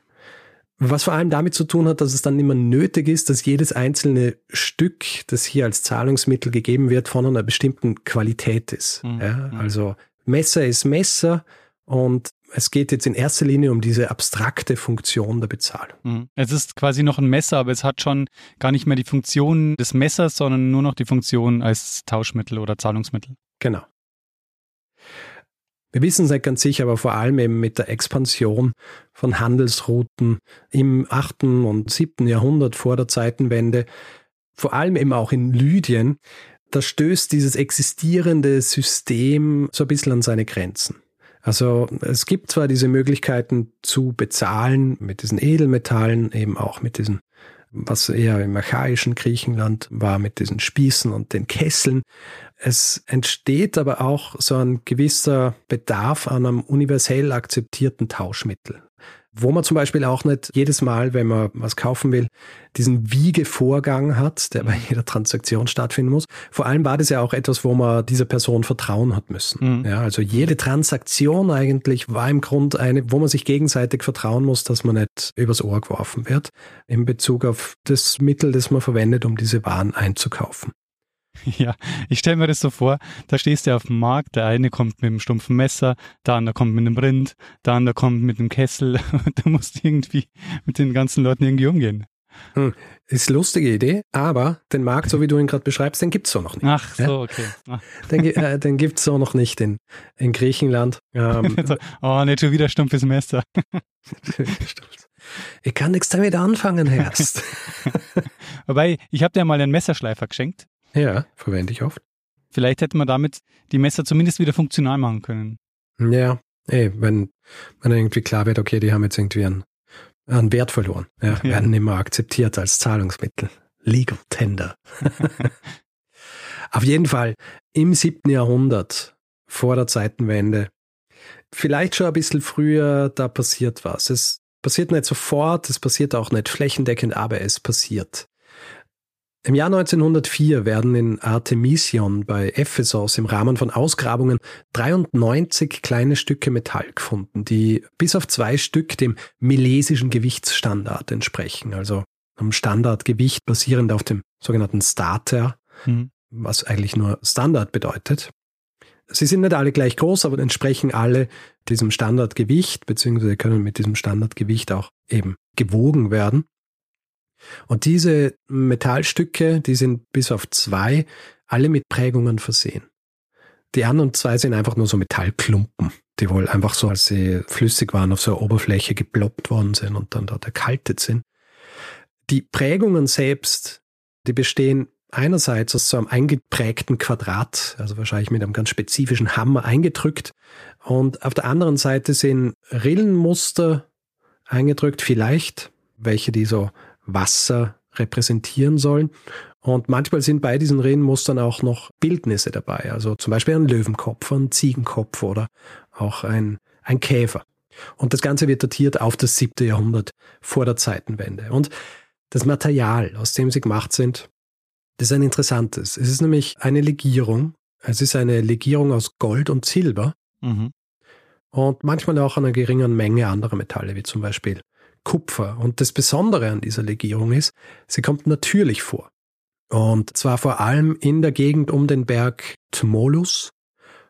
Was vor allem damit zu tun hat, dass es dann immer nötig ist, dass jedes einzelne Stück, das hier als Zahlungsmittel gegeben wird, von einer bestimmten Qualität ist. Mhm. Ja, mhm. also Messer ist Messer und es geht jetzt in erster Linie um diese abstrakte Funktion der Bezahlung. Mhm. Es ist quasi noch ein Messer, aber es hat schon gar nicht mehr die Funktion des Messers, sondern nur noch die Funktion als Tauschmittel oder Zahlungsmittel. Genau. Wir wissen es nicht ganz sicher, aber vor allem eben mit der Expansion von Handelsrouten im 8. und 7. Jahrhundert vor der Zeitenwende vor allem eben auch in Lydien, da stößt dieses existierende System so ein bisschen an seine Grenzen. Also es gibt zwar diese Möglichkeiten zu bezahlen mit diesen Edelmetallen, eben auch mit diesen, was eher im archaischen Griechenland war, mit diesen Spießen und den Kesseln. Es entsteht aber auch so ein gewisser Bedarf an einem universell akzeptierten Tauschmittel wo man zum Beispiel auch nicht jedes Mal, wenn man was kaufen will, diesen Wiegevorgang hat, der bei jeder Transaktion stattfinden muss. Vor allem war das ja auch etwas, wo man dieser Person vertrauen hat müssen. Mhm. Ja, also jede Transaktion eigentlich war im Grund eine, wo man sich gegenseitig vertrauen muss, dass man nicht übers Ohr geworfen wird in Bezug auf das Mittel, das man verwendet, um diese Waren einzukaufen. Ja, ich stelle mir das so vor, da stehst du auf dem Markt, der eine kommt mit einem stumpfen Messer, der andere kommt mit einem Rind, der andere kommt mit einem Kessel und du musst irgendwie mit den ganzen Leuten irgendwie umgehen. Hm. Ist lustige Idee, aber den Markt, so wie du ihn gerade beschreibst, den gibt es so noch nicht. Ach so, okay. Ach. Den, äh, den gibt es so noch nicht in, in Griechenland. Ähm, oh, nicht schon wieder stumpfes Messer. ich kann nichts damit anfangen, Herst. Wobei, ich habe dir mal einen Messerschleifer geschenkt. Ja, verwende ich oft. Vielleicht hätte man damit die Messer zumindest wieder funktional machen können. Ja, ey, wenn, wenn irgendwie klar wird, okay, die haben jetzt irgendwie einen, einen Wert verloren, ja, ja. werden immer akzeptiert als Zahlungsmittel. Legal Tender. Auf jeden Fall im siebten Jahrhundert, vor der Zeitenwende, vielleicht schon ein bisschen früher, da passiert was. Es passiert nicht sofort, es passiert auch nicht flächendeckend, aber es passiert. Im Jahr 1904 werden in Artemision bei Ephesos im Rahmen von Ausgrabungen 93 kleine Stücke Metall gefunden, die bis auf zwei Stück dem milesischen Gewichtsstandard entsprechen, also am Standardgewicht basierend auf dem sogenannten Starter, mhm. was eigentlich nur Standard bedeutet. Sie sind nicht alle gleich groß, aber entsprechen alle diesem Standardgewicht, beziehungsweise können mit diesem Standardgewicht auch eben gewogen werden. Und diese Metallstücke, die sind bis auf zwei alle mit Prägungen versehen. Die anderen zwei sind einfach nur so Metallklumpen, die wohl einfach so, als sie flüssig waren, auf so einer Oberfläche geploppt worden sind und dann dort erkaltet sind. Die Prägungen selbst, die bestehen einerseits aus so einem eingeprägten Quadrat, also wahrscheinlich mit einem ganz spezifischen Hammer eingedrückt, und auf der anderen Seite sind Rillenmuster eingedrückt, vielleicht welche, die so Wasser repräsentieren sollen. Und manchmal sind bei diesen Rehenmustern auch noch Bildnisse dabei, also zum Beispiel ein Löwenkopf, ein Ziegenkopf oder auch ein, ein Käfer. Und das Ganze wird datiert auf das siebte Jahrhundert vor der Zeitenwende. Und das Material, aus dem sie gemacht sind, das ist ein interessantes. Es ist nämlich eine Legierung. Es ist eine Legierung aus Gold und Silber. Mhm. Und manchmal auch einer geringen Menge anderer Metalle, wie zum Beispiel Kupfer. Und das Besondere an dieser Legierung ist, sie kommt natürlich vor. Und zwar vor allem in der Gegend um den Berg Tmolus,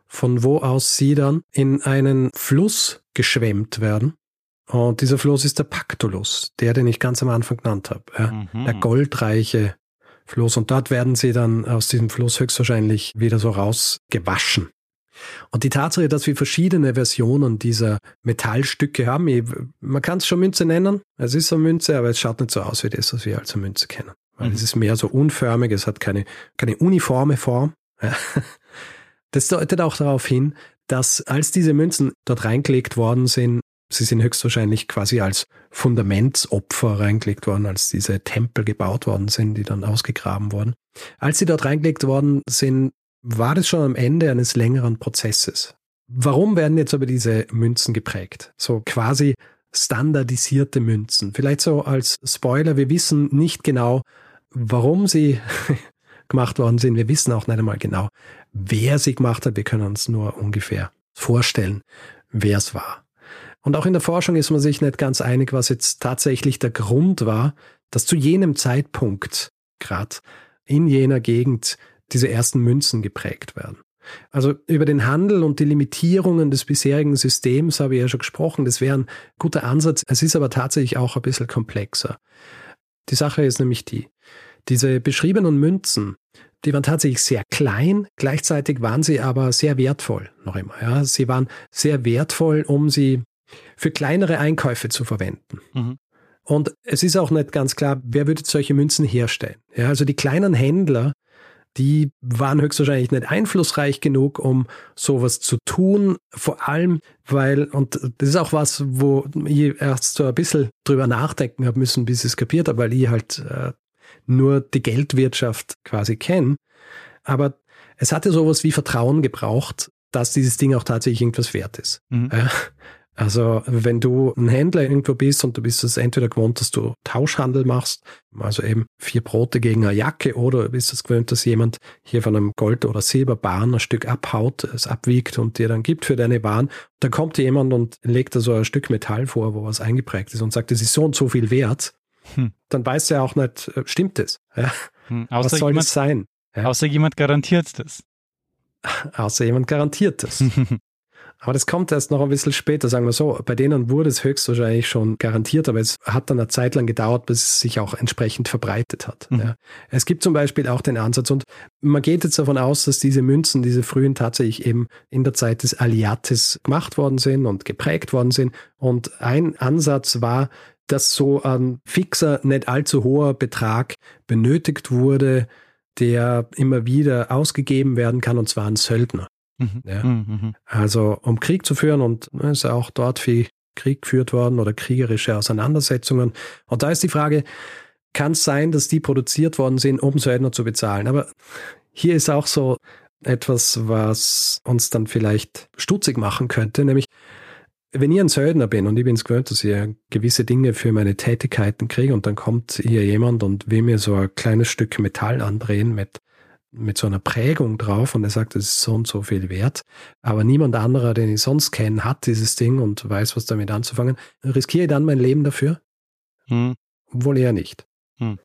von wo aus sie dann in einen Fluss geschwemmt werden. Und dieser Fluss ist der Pactolus, der, den ich ganz am Anfang genannt habe. Mhm. Der goldreiche Fluss. Und dort werden sie dann aus diesem Fluss höchstwahrscheinlich wieder so rausgewaschen. Und die Tatsache, dass wir verschiedene Versionen dieser Metallstücke haben, man kann es schon Münze nennen, es ist eine Münze, aber es schaut nicht so aus wie das, was wir als Münze kennen. Weil mhm. es ist mehr so unförmig, es hat keine, keine uniforme Form. Das deutet auch darauf hin, dass als diese Münzen dort reingelegt worden sind, sie sind höchstwahrscheinlich quasi als Fundamentsopfer reingelegt worden, als diese Tempel gebaut worden sind, die dann ausgegraben wurden. Als sie dort reingelegt worden sind, war das schon am Ende eines längeren Prozesses. Warum werden jetzt aber diese Münzen geprägt? So quasi standardisierte Münzen. Vielleicht so als Spoiler, wir wissen nicht genau, warum sie gemacht worden sind. Wir wissen auch nicht einmal genau, wer sie gemacht hat. Wir können uns nur ungefähr vorstellen, wer es war. Und auch in der Forschung ist man sich nicht ganz einig, was jetzt tatsächlich der Grund war, dass zu jenem Zeitpunkt gerade in jener Gegend diese ersten Münzen geprägt werden. Also über den Handel und die Limitierungen des bisherigen Systems habe ich ja schon gesprochen. Das wäre ein guter Ansatz. Es ist aber tatsächlich auch ein bisschen komplexer. Die Sache ist nämlich die, diese beschriebenen Münzen, die waren tatsächlich sehr klein, gleichzeitig waren sie aber sehr wertvoll noch immer. Ja. Sie waren sehr wertvoll, um sie für kleinere Einkäufe zu verwenden. Mhm. Und es ist auch nicht ganz klar, wer würde solche Münzen herstellen. Ja, also die kleinen Händler, die waren höchstwahrscheinlich nicht einflussreich genug, um sowas zu tun. Vor allem, weil, und das ist auch was, wo ich erst so ein bisschen drüber nachdenken habe müssen, bis ich es kapiert habe, weil ich halt äh, nur die Geldwirtschaft quasi kenne. Aber es hatte sowas wie Vertrauen gebraucht, dass dieses Ding auch tatsächlich irgendwas wert ist. Mhm. Also wenn du ein Händler irgendwo bist und du bist es entweder gewohnt, dass du Tauschhandel machst, also eben vier Brote gegen eine Jacke, oder bist es gewohnt, dass jemand hier von einem Gold- oder Silberbahn ein Stück abhaut, es abwiegt und dir dann gibt für deine Waren, dann kommt dir jemand und legt da so ein Stück Metall vor, wo was eingeprägt ist und sagt, es ist so und so viel wert, hm. dann weißt du ja auch nicht, äh, stimmt es? Ja? Hm. Was soll jemand, das sein? Ja? Außer jemand garantiert das. Außer jemand garantiert das. Aber das kommt erst noch ein bisschen später, sagen wir so. Bei denen wurde es höchstwahrscheinlich schon garantiert, aber es hat dann eine Zeit lang gedauert, bis es sich auch entsprechend verbreitet hat. Mhm. Ja. Es gibt zum Beispiel auch den Ansatz und man geht jetzt davon aus, dass diese Münzen, diese frühen tatsächlich eben in der Zeit des Aliates gemacht worden sind und geprägt worden sind. Und ein Ansatz war, dass so ein fixer, nicht allzu hoher Betrag benötigt wurde, der immer wieder ausgegeben werden kann, und zwar ein Söldner. Mhm. Ja. Mhm, mhm. Also um Krieg zu führen und ne, ist ja auch dort viel Krieg geführt worden oder kriegerische Auseinandersetzungen. Und da ist die Frage, kann es sein, dass die produziert worden sind, um Söldner zu bezahlen? Aber hier ist auch so etwas, was uns dann vielleicht stutzig machen könnte, nämlich wenn ich ein Söldner bin und ich bin es gewöhnt, dass ich gewisse Dinge für meine Tätigkeiten kriege und dann kommt hier jemand und will mir so ein kleines Stück Metall andrehen mit mit so einer Prägung drauf und er sagt, es ist so und so viel wert, aber niemand anderer, den ich sonst kenne, hat dieses Ding und weiß, was damit anzufangen, riskiere ich dann mein Leben dafür? Hm. Wohl eher nicht. Hm.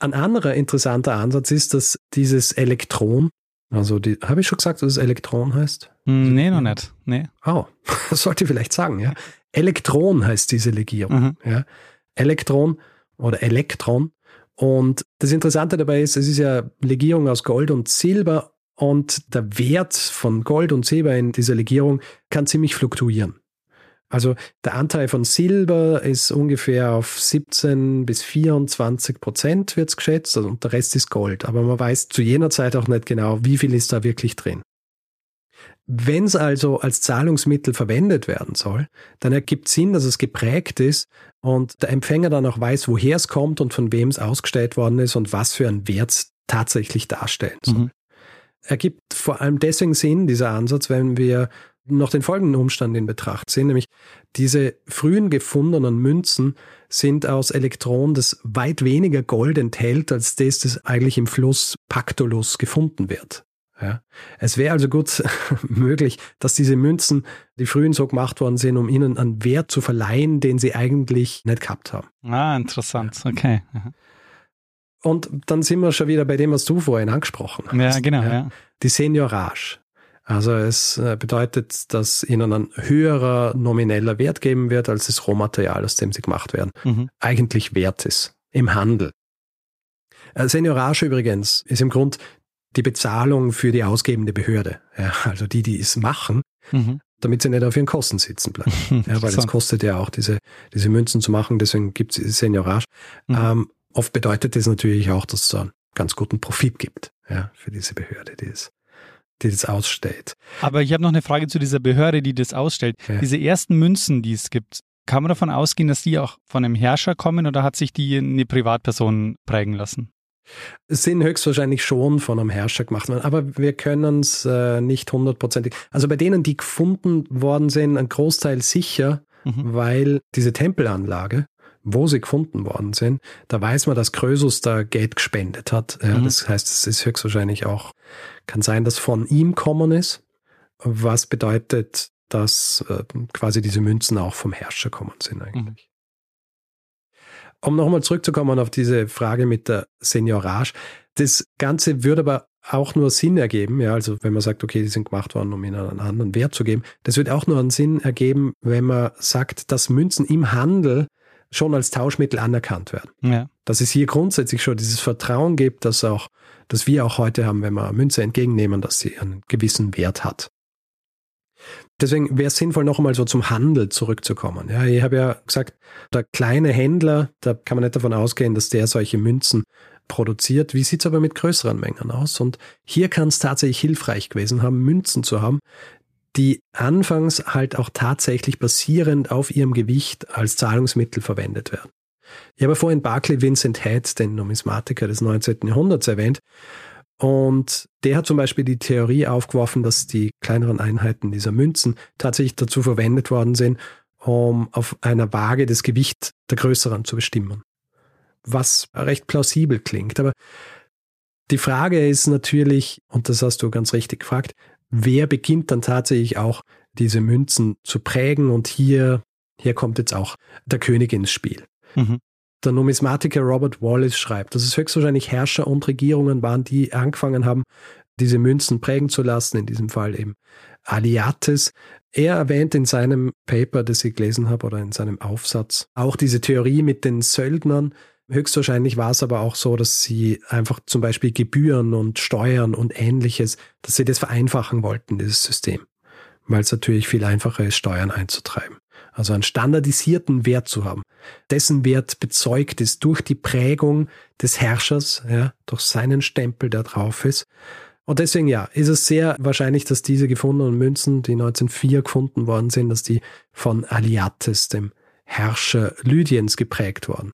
Ein anderer interessanter Ansatz ist, dass dieses Elektron, also die, habe ich schon gesagt, dass es Elektron heißt? Hm, nee, noch nicht. Nee. Oh, das sollte ich vielleicht sagen, ja. Elektron heißt diese Legierung. Mhm. Ja. Elektron oder Elektron und das Interessante dabei ist, es ist ja Legierung aus Gold und Silber und der Wert von Gold und Silber in dieser Legierung kann ziemlich fluktuieren. Also der Anteil von Silber ist ungefähr auf 17 bis 24 Prozent wird es geschätzt also, und der Rest ist Gold. Aber man weiß zu jener Zeit auch nicht genau, wie viel ist da wirklich drin. Wenn es also als Zahlungsmittel verwendet werden soll, dann ergibt Sinn, dass es geprägt ist und der Empfänger dann auch weiß, woher es kommt und von wem es ausgestellt worden ist und was für einen Wert es tatsächlich darstellen soll. Mhm. Ergibt vor allem deswegen Sinn, dieser Ansatz, wenn wir noch den folgenden Umstand in Betracht ziehen, nämlich diese frühen gefundenen Münzen sind aus Elektronen, das weit weniger Gold enthält, als das, das eigentlich im Fluss Pactolus gefunden wird. Ja. Es wäre also gut möglich, dass diese Münzen, die frühen so gemacht worden sind, um ihnen einen Wert zu verleihen, den sie eigentlich nicht gehabt haben. Ah, interessant. Okay. Und dann sind wir schon wieder bei dem, was du vorhin angesprochen hast. Ja, genau. Ja. Die Seniorage. Also es äh, bedeutet, dass ihnen ein höherer nomineller Wert geben wird, als das Rohmaterial, aus dem sie gemacht werden, mhm. eigentlich wert ist im Handel. Äh, Seniorage übrigens ist im Grund die Bezahlung für die ausgebende Behörde. Ja, also die, die es machen, mhm. damit sie nicht auf ihren Kosten sitzen bleiben. ja, weil es kostet ja auch, diese, diese Münzen zu machen, deswegen gibt es Seniorage. Mhm. Ähm, oft bedeutet das natürlich auch, dass es einen ganz guten Profit gibt ja, für diese Behörde, die es die das ausstellt. Aber ich habe noch eine Frage zu dieser Behörde, die das ausstellt. Ja. Diese ersten Münzen, die es gibt, kann man davon ausgehen, dass die auch von einem Herrscher kommen oder hat sich die eine Privatperson prägen lassen? Sind höchstwahrscheinlich schon von einem Herrscher gemacht worden, aber wir können es äh, nicht hundertprozentig. Also bei denen, die gefunden worden sind, ein Großteil sicher, mhm. weil diese Tempelanlage, wo sie gefunden worden sind, da weiß man, dass Krösus da Geld gespendet hat. Ja, mhm. Das heißt, es ist höchstwahrscheinlich auch, kann sein, dass von ihm kommen ist, was bedeutet, dass äh, quasi diese Münzen auch vom Herrscher kommen sind eigentlich. Mhm. Um nochmal zurückzukommen auf diese Frage mit der Seniorage. Das Ganze würde aber auch nur Sinn ergeben, ja, also wenn man sagt, okay, die sind gemacht worden, um ihnen einen anderen Wert zu geben. Das wird auch nur einen Sinn ergeben, wenn man sagt, dass Münzen im Handel schon als Tauschmittel anerkannt werden. Ja. Dass es hier grundsätzlich schon dieses Vertrauen gibt, dass auch, dass wir auch heute haben, wenn wir Münze entgegennehmen, dass sie einen gewissen Wert hat. Deswegen wäre es sinnvoll, noch einmal so zum Handel zurückzukommen. Ja, ich habe ja gesagt, der kleine Händler, da kann man nicht davon ausgehen, dass der solche Münzen produziert. Wie sieht es aber mit größeren Mengen aus? Und hier kann es tatsächlich hilfreich gewesen haben, Münzen zu haben, die anfangs halt auch tatsächlich basierend auf ihrem Gewicht als Zahlungsmittel verwendet werden. Ich habe vorhin Barclay Vincent Head, den Numismatiker des 19. Jahrhunderts, erwähnt. Und der hat zum Beispiel die Theorie aufgeworfen, dass die kleineren Einheiten dieser Münzen tatsächlich dazu verwendet worden sind, um auf einer Waage das Gewicht der größeren zu bestimmen. Was recht plausibel klingt. Aber die Frage ist natürlich, und das hast du ganz richtig gefragt, wer beginnt dann tatsächlich auch diese Münzen zu prägen? Und hier, hier kommt jetzt auch der König ins Spiel. Mhm. Der Numismatiker Robert Wallace schreibt, dass es höchstwahrscheinlich Herrscher und Regierungen waren, die angefangen haben, diese Münzen prägen zu lassen, in diesem Fall eben Aliates. Er erwähnt in seinem Paper, das ich gelesen habe, oder in seinem Aufsatz, auch diese Theorie mit den Söldnern. Höchstwahrscheinlich war es aber auch so, dass sie einfach zum Beispiel Gebühren und Steuern und ähnliches, dass sie das vereinfachen wollten, dieses System. Weil es natürlich viel einfacher ist, Steuern einzutreiben also einen standardisierten Wert zu haben, dessen Wert bezeugt ist durch die Prägung des Herrschers, ja, durch seinen Stempel, der drauf ist. Und deswegen ja, ist es sehr wahrscheinlich, dass diese gefundenen Münzen, die 1904 gefunden worden sind, dass die von Aliates, dem Herrscher Lydiens, geprägt wurden.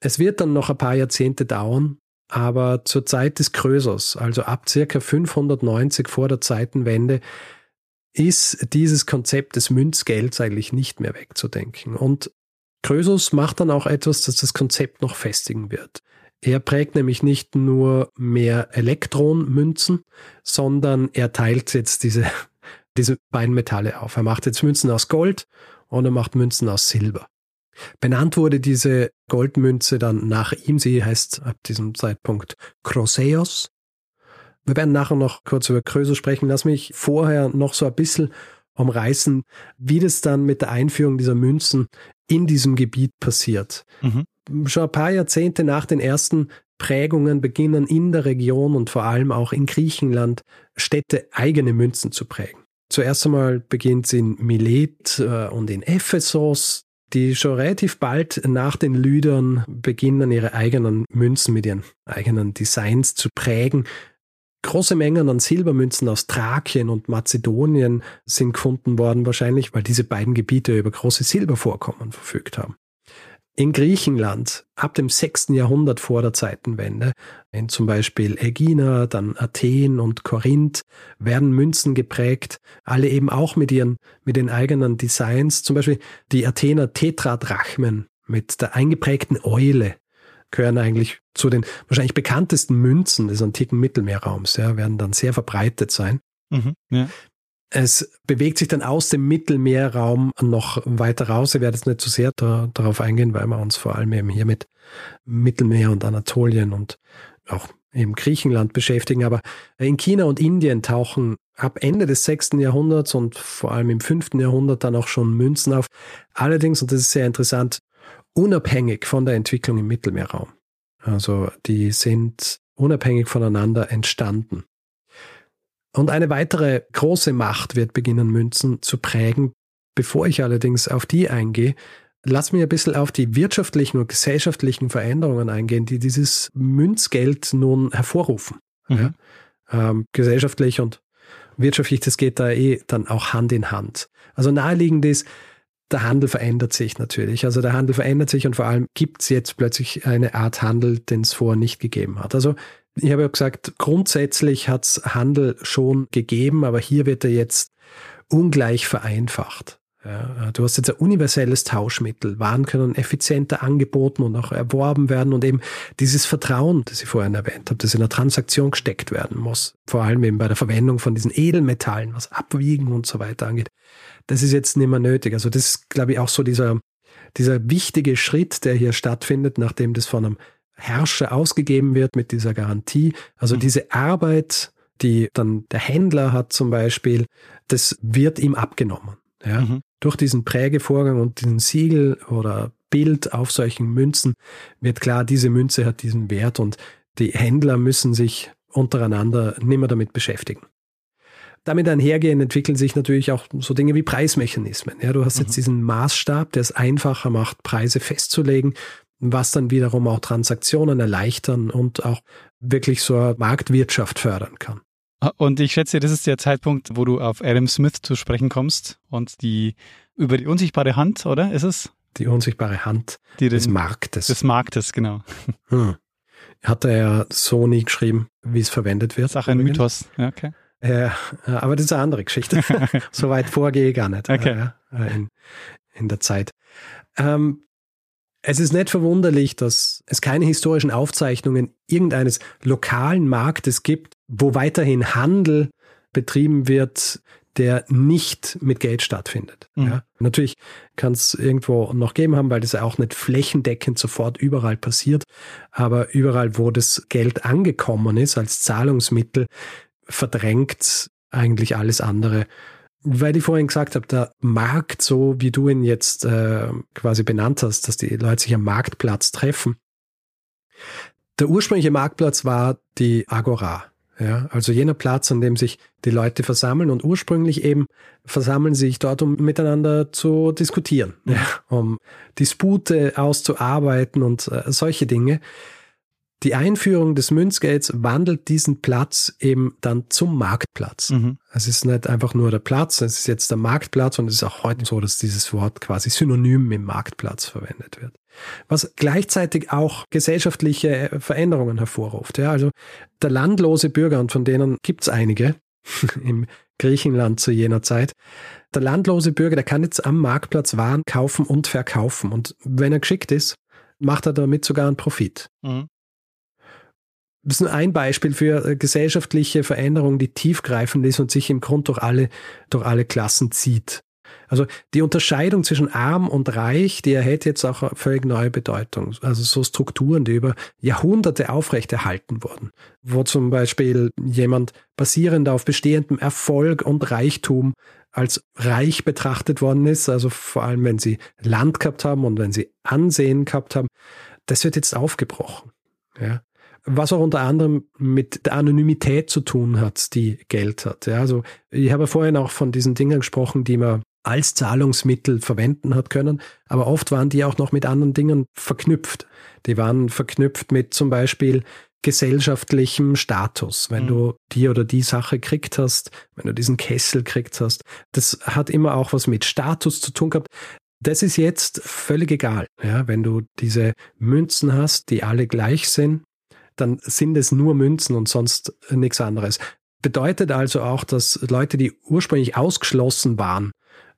Es wird dann noch ein paar Jahrzehnte dauern, aber zur Zeit des Krösers, also ab circa 590 vor der Zeitenwende, ist dieses Konzept des Münzgelds eigentlich nicht mehr wegzudenken. Und Krösus macht dann auch etwas, dass das Konzept noch festigen wird. Er prägt nämlich nicht nur mehr Elektronmünzen, sondern er teilt jetzt diese, diese beiden Metalle auf. Er macht jetzt Münzen aus Gold und er macht Münzen aus Silber. Benannt wurde diese Goldmünze dann nach ihm. Sie heißt ab diesem Zeitpunkt Chroseos wir werden nachher noch kurz über Krösus sprechen. Lass mich vorher noch so ein bisschen umreißen, wie das dann mit der Einführung dieser Münzen in diesem Gebiet passiert. Mhm. Schon ein paar Jahrzehnte nach den ersten Prägungen beginnen in der Region und vor allem auch in Griechenland Städte eigene Münzen zu prägen. Zuerst einmal beginnt es in Milet äh, und in Ephesos, die schon relativ bald nach den Lydern beginnen, ihre eigenen Münzen mit ihren eigenen Designs zu prägen. Große Mengen an Silbermünzen aus Thrakien und Mazedonien sind gefunden worden, wahrscheinlich weil diese beiden Gebiete über große Silbervorkommen verfügt haben. In Griechenland ab dem 6. Jahrhundert vor der Zeitenwende, in zum Beispiel Ägina, dann Athen und Korinth, werden Münzen geprägt, alle eben auch mit ihren, mit den eigenen Designs, zum Beispiel die Athener Tetradrachmen mit der eingeprägten Eule gehören eigentlich zu den wahrscheinlich bekanntesten Münzen des antiken Mittelmeerraums, ja, werden dann sehr verbreitet sein. Mhm, ja. Es bewegt sich dann aus dem Mittelmeerraum noch weiter raus. Ich werde jetzt nicht zu so sehr da, darauf eingehen, weil wir uns vor allem eben hier mit Mittelmeer und Anatolien und auch eben Griechenland beschäftigen. Aber in China und Indien tauchen ab Ende des 6. Jahrhunderts und vor allem im 5. Jahrhundert dann auch schon Münzen auf. Allerdings, und das ist sehr interessant, unabhängig von der Entwicklung im Mittelmeerraum. Also die sind unabhängig voneinander entstanden. Und eine weitere große Macht wird beginnen, Münzen zu prägen. Bevor ich allerdings auf die eingehe, lass mich ein bisschen auf die wirtschaftlichen und gesellschaftlichen Veränderungen eingehen, die dieses Münzgeld nun hervorrufen. Mhm. Ja, ähm, gesellschaftlich und wirtschaftlich, das geht da eh dann auch Hand in Hand. Also naheliegend ist, der Handel verändert sich natürlich. Also der Handel verändert sich und vor allem gibt es jetzt plötzlich eine Art Handel, den es vorher nicht gegeben hat. Also ich habe ja gesagt, grundsätzlich hat es Handel schon gegeben, aber hier wird er jetzt ungleich vereinfacht. Ja, du hast jetzt ein universelles Tauschmittel. Waren können effizienter angeboten und auch erworben werden und eben dieses Vertrauen, das ich vorhin erwähnt habe, das in der Transaktion gesteckt werden muss. Vor allem eben bei der Verwendung von diesen Edelmetallen, was Abwiegen und so weiter angeht das ist jetzt nicht mehr nötig. Also das ist, glaube ich, auch so dieser, dieser wichtige Schritt, der hier stattfindet, nachdem das von einem Herrscher ausgegeben wird mit dieser Garantie. Also mhm. diese Arbeit, die dann der Händler hat zum Beispiel, das wird ihm abgenommen. Ja? Mhm. Durch diesen Prägevorgang und diesen Siegel oder Bild auf solchen Münzen wird klar, diese Münze hat diesen Wert und die Händler müssen sich untereinander nicht mehr damit beschäftigen. Damit einhergehend entwickeln sich natürlich auch so Dinge wie Preismechanismen. Ja, du hast jetzt mhm. diesen Maßstab, der es einfacher macht, Preise festzulegen, was dann wiederum auch Transaktionen erleichtern und auch wirklich so eine Marktwirtschaft fördern kann. Ah, und ich schätze, das ist der Zeitpunkt, wo du auf Adam Smith zu sprechen kommst und die über die unsichtbare Hand, oder? Ist es? Die unsichtbare Hand die des Marktes. Des Marktes, genau. Hm. Hat er ja so nie geschrieben, wie es verwendet wird. Sache ein Mythos, ja, okay. Ja, aber das ist eine andere Geschichte. so weit vorgehe ich gar nicht okay. Äh, in, in der Zeit. Ähm, es ist nicht verwunderlich, dass es keine historischen Aufzeichnungen irgendeines lokalen Marktes gibt, wo weiterhin Handel betrieben wird, der nicht mit Geld stattfindet. Mhm. Ja, natürlich kann es irgendwo noch geben haben, weil das ja auch nicht flächendeckend sofort überall passiert. Aber überall, wo das Geld angekommen ist als Zahlungsmittel, verdrängt eigentlich alles andere weil ich vorhin gesagt habe, der Markt, so wie du ihn jetzt äh, quasi benannt hast, dass die Leute sich am Marktplatz treffen. Der ursprüngliche Marktplatz war die Agora. Ja, also jener Platz, an dem sich die Leute versammeln und ursprünglich eben versammeln sich dort, um miteinander zu diskutieren, ja, um Dispute auszuarbeiten und äh, solche Dinge. Die Einführung des Münzgelds wandelt diesen Platz eben dann zum Marktplatz. Mhm. Es ist nicht einfach nur der Platz, es ist jetzt der Marktplatz und es ist auch heute so, dass dieses Wort quasi synonym mit Marktplatz verwendet wird. Was gleichzeitig auch gesellschaftliche Veränderungen hervorruft. Ja, also der landlose Bürger, und von denen gibt es einige im Griechenland zu jener Zeit, der landlose Bürger, der kann jetzt am Marktplatz Waren kaufen und verkaufen. Und wenn er geschickt ist, macht er damit sogar einen Profit. Mhm. Das ist nur ein Beispiel für äh, gesellschaftliche Veränderung, die tiefgreifend ist und sich im Grund durch alle, durch alle Klassen zieht. Also die Unterscheidung zwischen arm und reich, die erhält jetzt auch eine völlig neue Bedeutung. Also so Strukturen, die über Jahrhunderte aufrechterhalten wurden, wo zum Beispiel jemand basierend auf bestehendem Erfolg und Reichtum als reich betrachtet worden ist, also vor allem wenn sie Land gehabt haben und wenn sie Ansehen gehabt haben, das wird jetzt aufgebrochen. Ja was auch unter anderem mit der Anonymität zu tun hat, die Geld hat. Ja, also ich habe vorhin auch von diesen Dingen gesprochen, die man als Zahlungsmittel verwenden hat können, aber oft waren die auch noch mit anderen Dingen verknüpft. Die waren verknüpft mit zum Beispiel gesellschaftlichem Status, wenn mhm. du die oder die Sache kriegt hast, wenn du diesen Kessel kriegt hast. Das hat immer auch was mit Status zu tun gehabt. Das ist jetzt völlig egal. Ja, wenn du diese Münzen hast, die alle gleich sind, dann sind es nur Münzen und sonst nichts anderes. Bedeutet also auch, dass Leute, die ursprünglich ausgeschlossen waren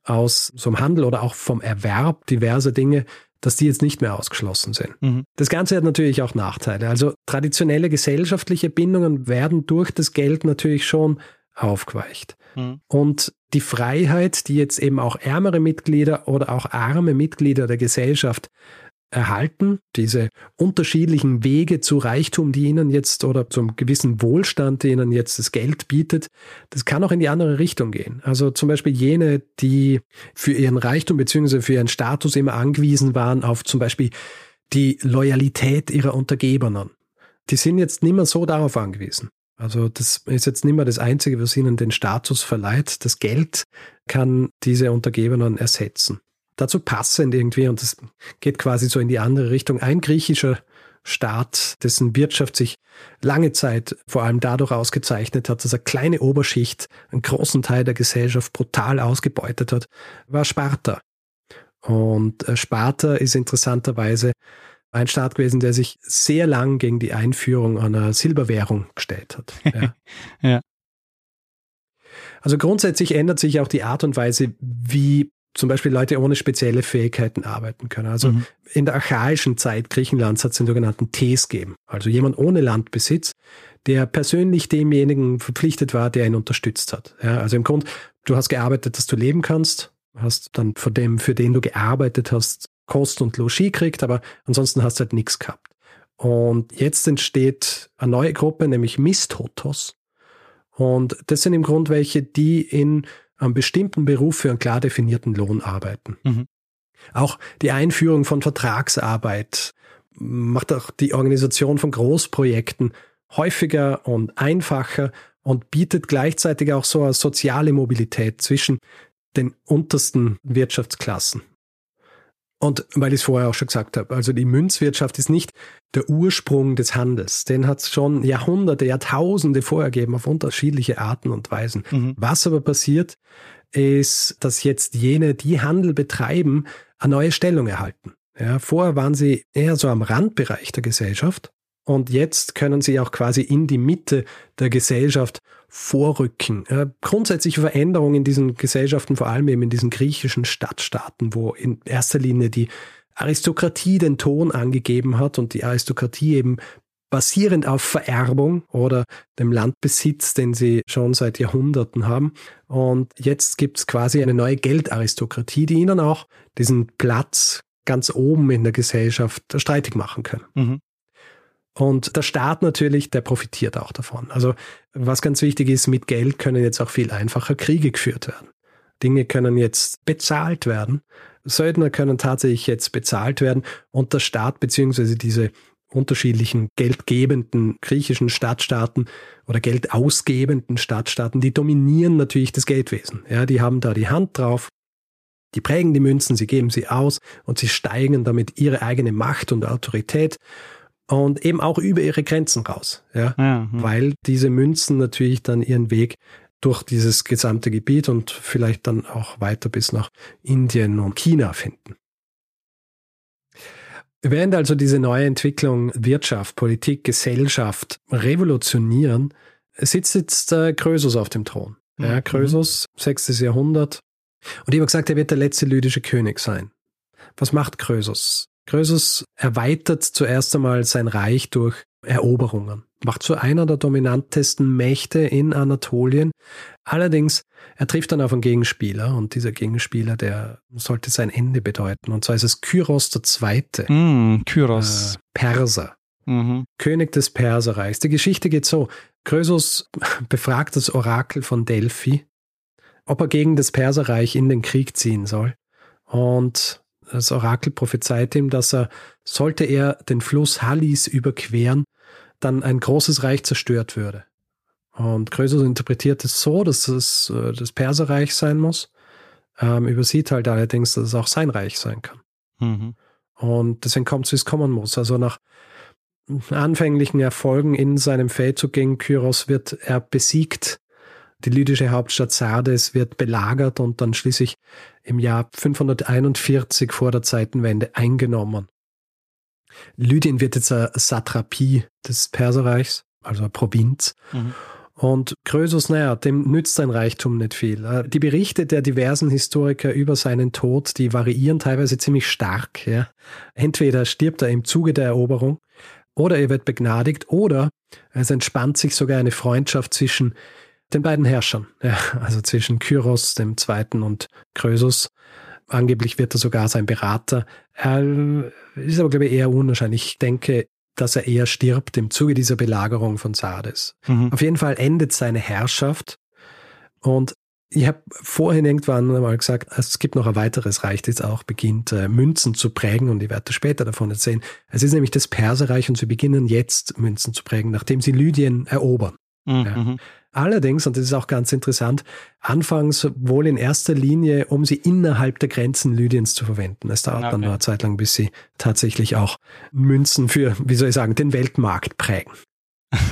aus so einem Handel oder auch vom Erwerb diverser Dinge, dass die jetzt nicht mehr ausgeschlossen sind. Mhm. Das Ganze hat natürlich auch Nachteile. Also traditionelle gesellschaftliche Bindungen werden durch das Geld natürlich schon aufgeweicht. Mhm. Und die Freiheit, die jetzt eben auch ärmere Mitglieder oder auch arme Mitglieder der Gesellschaft erhalten, diese unterschiedlichen Wege zu Reichtum, die ihnen jetzt oder zum gewissen Wohlstand, die ihnen jetzt das Geld bietet, das kann auch in die andere Richtung gehen. Also zum Beispiel jene, die für ihren Reichtum bzw. für ihren Status immer angewiesen waren auf zum Beispiel die Loyalität ihrer Untergebenen. Die sind jetzt nicht mehr so darauf angewiesen. Also das ist jetzt nicht mehr das Einzige, was ihnen den Status verleiht. Das Geld kann diese Untergebenen ersetzen dazu passend irgendwie, und das geht quasi so in die andere Richtung, ein griechischer Staat, dessen Wirtschaft sich lange Zeit vor allem dadurch ausgezeichnet hat, dass er kleine Oberschicht einen großen Teil der Gesellschaft brutal ausgebeutet hat, war Sparta. Und äh, Sparta ist interessanterweise ein Staat gewesen, der sich sehr lang gegen die Einführung einer Silberwährung gestellt hat. Ja. ja. Also grundsätzlich ändert sich auch die Art und Weise, wie zum Beispiel Leute ohne spezielle Fähigkeiten arbeiten können. Also mhm. in der archaischen Zeit Griechenlands hat es den sogenannten Tes gegeben. Also jemand ohne Landbesitz, der persönlich demjenigen verpflichtet war, der ihn unterstützt hat. Ja, also im Grund, du hast gearbeitet, dass du leben kannst, hast dann von dem, für den du gearbeitet hast, Kost und Logis kriegt, aber ansonsten hast du halt nichts gehabt. Und jetzt entsteht eine neue Gruppe, nämlich Mistotos. Und das sind im Grund welche, die in einem bestimmten Beruf für einen klar definierten Lohn arbeiten. Mhm. Auch die Einführung von Vertragsarbeit macht auch die Organisation von Großprojekten häufiger und einfacher und bietet gleichzeitig auch so eine soziale Mobilität zwischen den untersten Wirtschaftsklassen. Und weil ich es vorher auch schon gesagt habe, also die Münzwirtschaft ist nicht der Ursprung des Handels. Den hat es schon Jahrhunderte, Jahrtausende vorher gegeben auf unterschiedliche Arten und Weisen. Mhm. Was aber passiert, ist, dass jetzt jene, die Handel betreiben, eine neue Stellung erhalten. Ja, vorher waren sie eher so am Randbereich der Gesellschaft und jetzt können sie auch quasi in die Mitte der Gesellschaft vorrücken. Äh, grundsätzliche Veränderungen in diesen Gesellschaften, vor allem eben in diesen griechischen Stadtstaaten, wo in erster Linie die Aristokratie den Ton angegeben hat und die Aristokratie eben basierend auf Vererbung oder dem Landbesitz, den sie schon seit Jahrhunderten haben. Und jetzt gibt es quasi eine neue Geldaristokratie, die ihnen auch diesen Platz ganz oben in der Gesellschaft streitig machen können. Mhm. Und der Staat natürlich, der profitiert auch davon. Also was ganz wichtig ist, mit Geld können jetzt auch viel einfacher Kriege geführt werden. Dinge können jetzt bezahlt werden. Söldner können tatsächlich jetzt bezahlt werden und der Staat beziehungsweise diese unterschiedlichen geldgebenden griechischen Stadtstaaten oder geldausgebenden Stadtstaaten, die dominieren natürlich das Geldwesen. Ja, die haben da die Hand drauf. Die prägen die Münzen, sie geben sie aus und sie steigen damit ihre eigene Macht und Autorität und eben auch über ihre Grenzen raus, ja, ja, ja. weil diese Münzen natürlich dann ihren Weg durch dieses gesamte Gebiet und vielleicht dann auch weiter bis nach Indien und China finden. Während also diese neue Entwicklung Wirtschaft, Politik, Gesellschaft revolutionieren, sitzt jetzt äh, Krösus auf dem Thron. Ja, mhm. Krösus, mhm. 6. Jahrhundert. Und ich habe gesagt, er wird der letzte lydische König sein. Was macht Krösus? Krösus erweitert zuerst einmal sein Reich durch Eroberungen, macht zu einer der dominantesten Mächte in Anatolien. Allerdings, er trifft dann auf einen Gegenspieler und dieser Gegenspieler, der sollte sein Ende bedeuten. Und zwar ist es Kyros II. Mm, Kyros. Äh, Perser. Mhm. König des Perserreichs. Die Geschichte geht so. Krösus befragt das Orakel von Delphi, ob er gegen das Perserreich in den Krieg ziehen soll. Und das Orakel prophezeit ihm, dass er, sollte er den Fluss Hallis überqueren, dann ein großes Reich zerstört würde. Und Krösus interpretiert es so, dass es äh, das Perserreich sein muss, ähm, übersieht halt allerdings, dass es auch sein Reich sein kann. Mhm. Und deswegen kommt es, wie es kommen muss. Also nach anfänglichen Erfolgen in seinem Feldzug gegen Kyros wird er besiegt die lydische Hauptstadt Sardes wird belagert und dann schließlich im Jahr 541 vor der Zeitenwende eingenommen. Lydien wird jetzt eine Satrapie des Perserreichs, also eine Provinz. Mhm. Und Krösus, naja, dem nützt sein Reichtum nicht viel. Äh, die Berichte der diversen Historiker über seinen Tod, die variieren teilweise ziemlich stark. Ja. Entweder stirbt er im Zuge der Eroberung, oder er wird begnadigt, oder es entspannt sich sogar eine Freundschaft zwischen den beiden Herrschern, ja, also zwischen Kyros dem Zweiten und Krösus. Angeblich wird er sogar sein Berater. Er ist aber, glaube ich, eher unwahrscheinlich. Ich denke, dass er eher stirbt im Zuge dieser Belagerung von Sardes. Mhm. Auf jeden Fall endet seine Herrschaft und ich habe vorhin irgendwann mal gesagt, es gibt noch ein weiteres Reich, das auch beginnt, äh, Münzen zu prägen und ich werde später davon erzählen. Es ist nämlich das Perserreich und sie beginnen jetzt Münzen zu prägen, nachdem sie Lydien erobern. Mhm. Ja. Allerdings, und das ist auch ganz interessant, anfangs wohl in erster Linie, um sie innerhalb der Grenzen Lydiens zu verwenden. Es dauert okay. dann nur eine Zeit lang, bis sie tatsächlich auch Münzen für, wie soll ich sagen, den Weltmarkt prägen.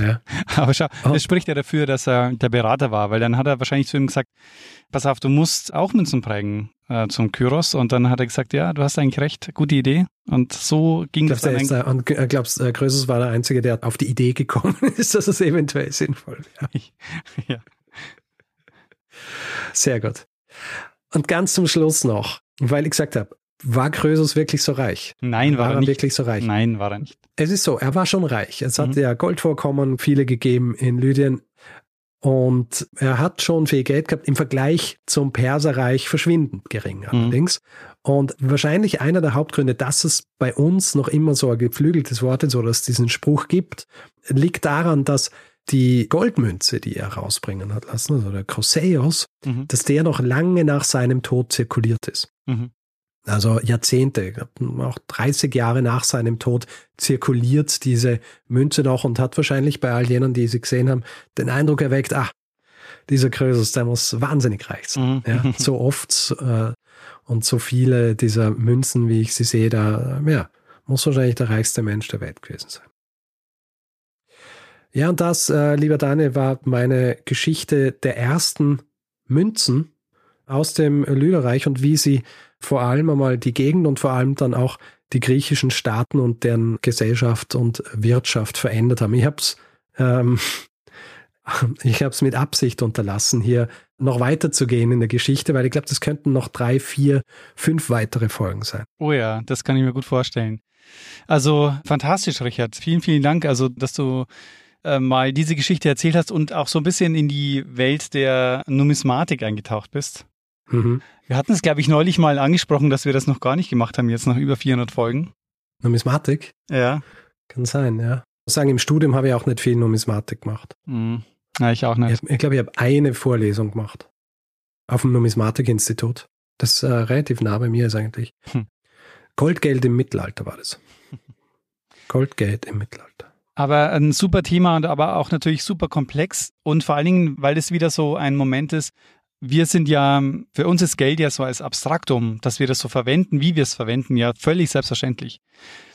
Ja. Aber schau, oh. das spricht ja dafür, dass er der Berater war, weil dann hat er wahrscheinlich zu ihm gesagt, pass auf, du musst auch Münzen prägen äh, zum Kyros. Und dann hat er gesagt, ja, du hast eigentlich recht, gute Idee. Und so ging glaubst, das dann. Und äh, glaubst, äh, Krösus war der Einzige, der auf die Idee gekommen ist, dass es eventuell sinnvoll wäre. ja. Sehr gut. Und ganz zum Schluss noch, weil ich gesagt habe, war Krösus wirklich so reich? Nein, war, war er nicht. wirklich so reich? Nein, war er nicht. Es ist so, er war schon reich. Es mhm. hat ja Goldvorkommen viele gegeben in Lydien. Und er hat schon viel Geld gehabt, im Vergleich zum Perserreich verschwindend gering mhm. allerdings. Mhm. Und wahrscheinlich einer der Hauptgründe, dass es bei uns noch immer so ein geflügeltes Wort ist oder es diesen Spruch gibt, liegt daran, dass die Goldmünze, die er rausbringen hat lassen, also der Crosseus, mhm. dass der noch lange nach seinem Tod zirkuliert ist. Mhm. Also Jahrzehnte, auch 30 Jahre nach seinem Tod zirkuliert diese Münze noch und hat wahrscheinlich bei all jenen, die sie gesehen haben, den Eindruck erweckt, ah, dieser Krösus, der muss wahnsinnig reich sein. Mhm. Ja, so oft äh, und so viele dieser Münzen, wie ich sie sehe, da ja, muss wahrscheinlich der reichste Mensch der Welt gewesen sein. Ja, und das, äh, lieber Daniel, war meine Geschichte der ersten Münzen aus dem Lüderreich und wie sie vor allem einmal die Gegend und vor allem dann auch die griechischen Staaten und deren Gesellschaft und Wirtschaft verändert haben. Ich habe es ähm, ich habe mit Absicht unterlassen, hier noch weiterzugehen in der Geschichte, weil ich glaube, das könnten noch drei, vier, fünf weitere Folgen sein. Oh ja, das kann ich mir gut vorstellen. Also fantastisch, Richard. Vielen, vielen Dank, also dass du äh, mal diese Geschichte erzählt hast und auch so ein bisschen in die Welt der Numismatik eingetaucht bist. Mhm. Wir hatten es, glaube ich, neulich mal angesprochen, dass wir das noch gar nicht gemacht haben, jetzt nach über 400 Folgen. Numismatik? Ja. Kann sein, ja. Ich muss sagen, im Studium habe ich auch nicht viel Numismatik gemacht. Mhm. Ja, ich auch nicht. Ich, ich glaube, ich habe eine Vorlesung gemacht. Auf dem Numismatikinstitut. Das äh, relativ nah bei mir ist eigentlich. Hm. Goldgeld im Mittelalter war das. Goldgeld im Mittelalter. Aber ein super Thema und aber auch natürlich super komplex und vor allen Dingen, weil es wieder so ein Moment ist, wir sind ja, für uns ist Geld ja so als Abstraktum, dass wir das so verwenden, wie wir es verwenden, ja völlig selbstverständlich.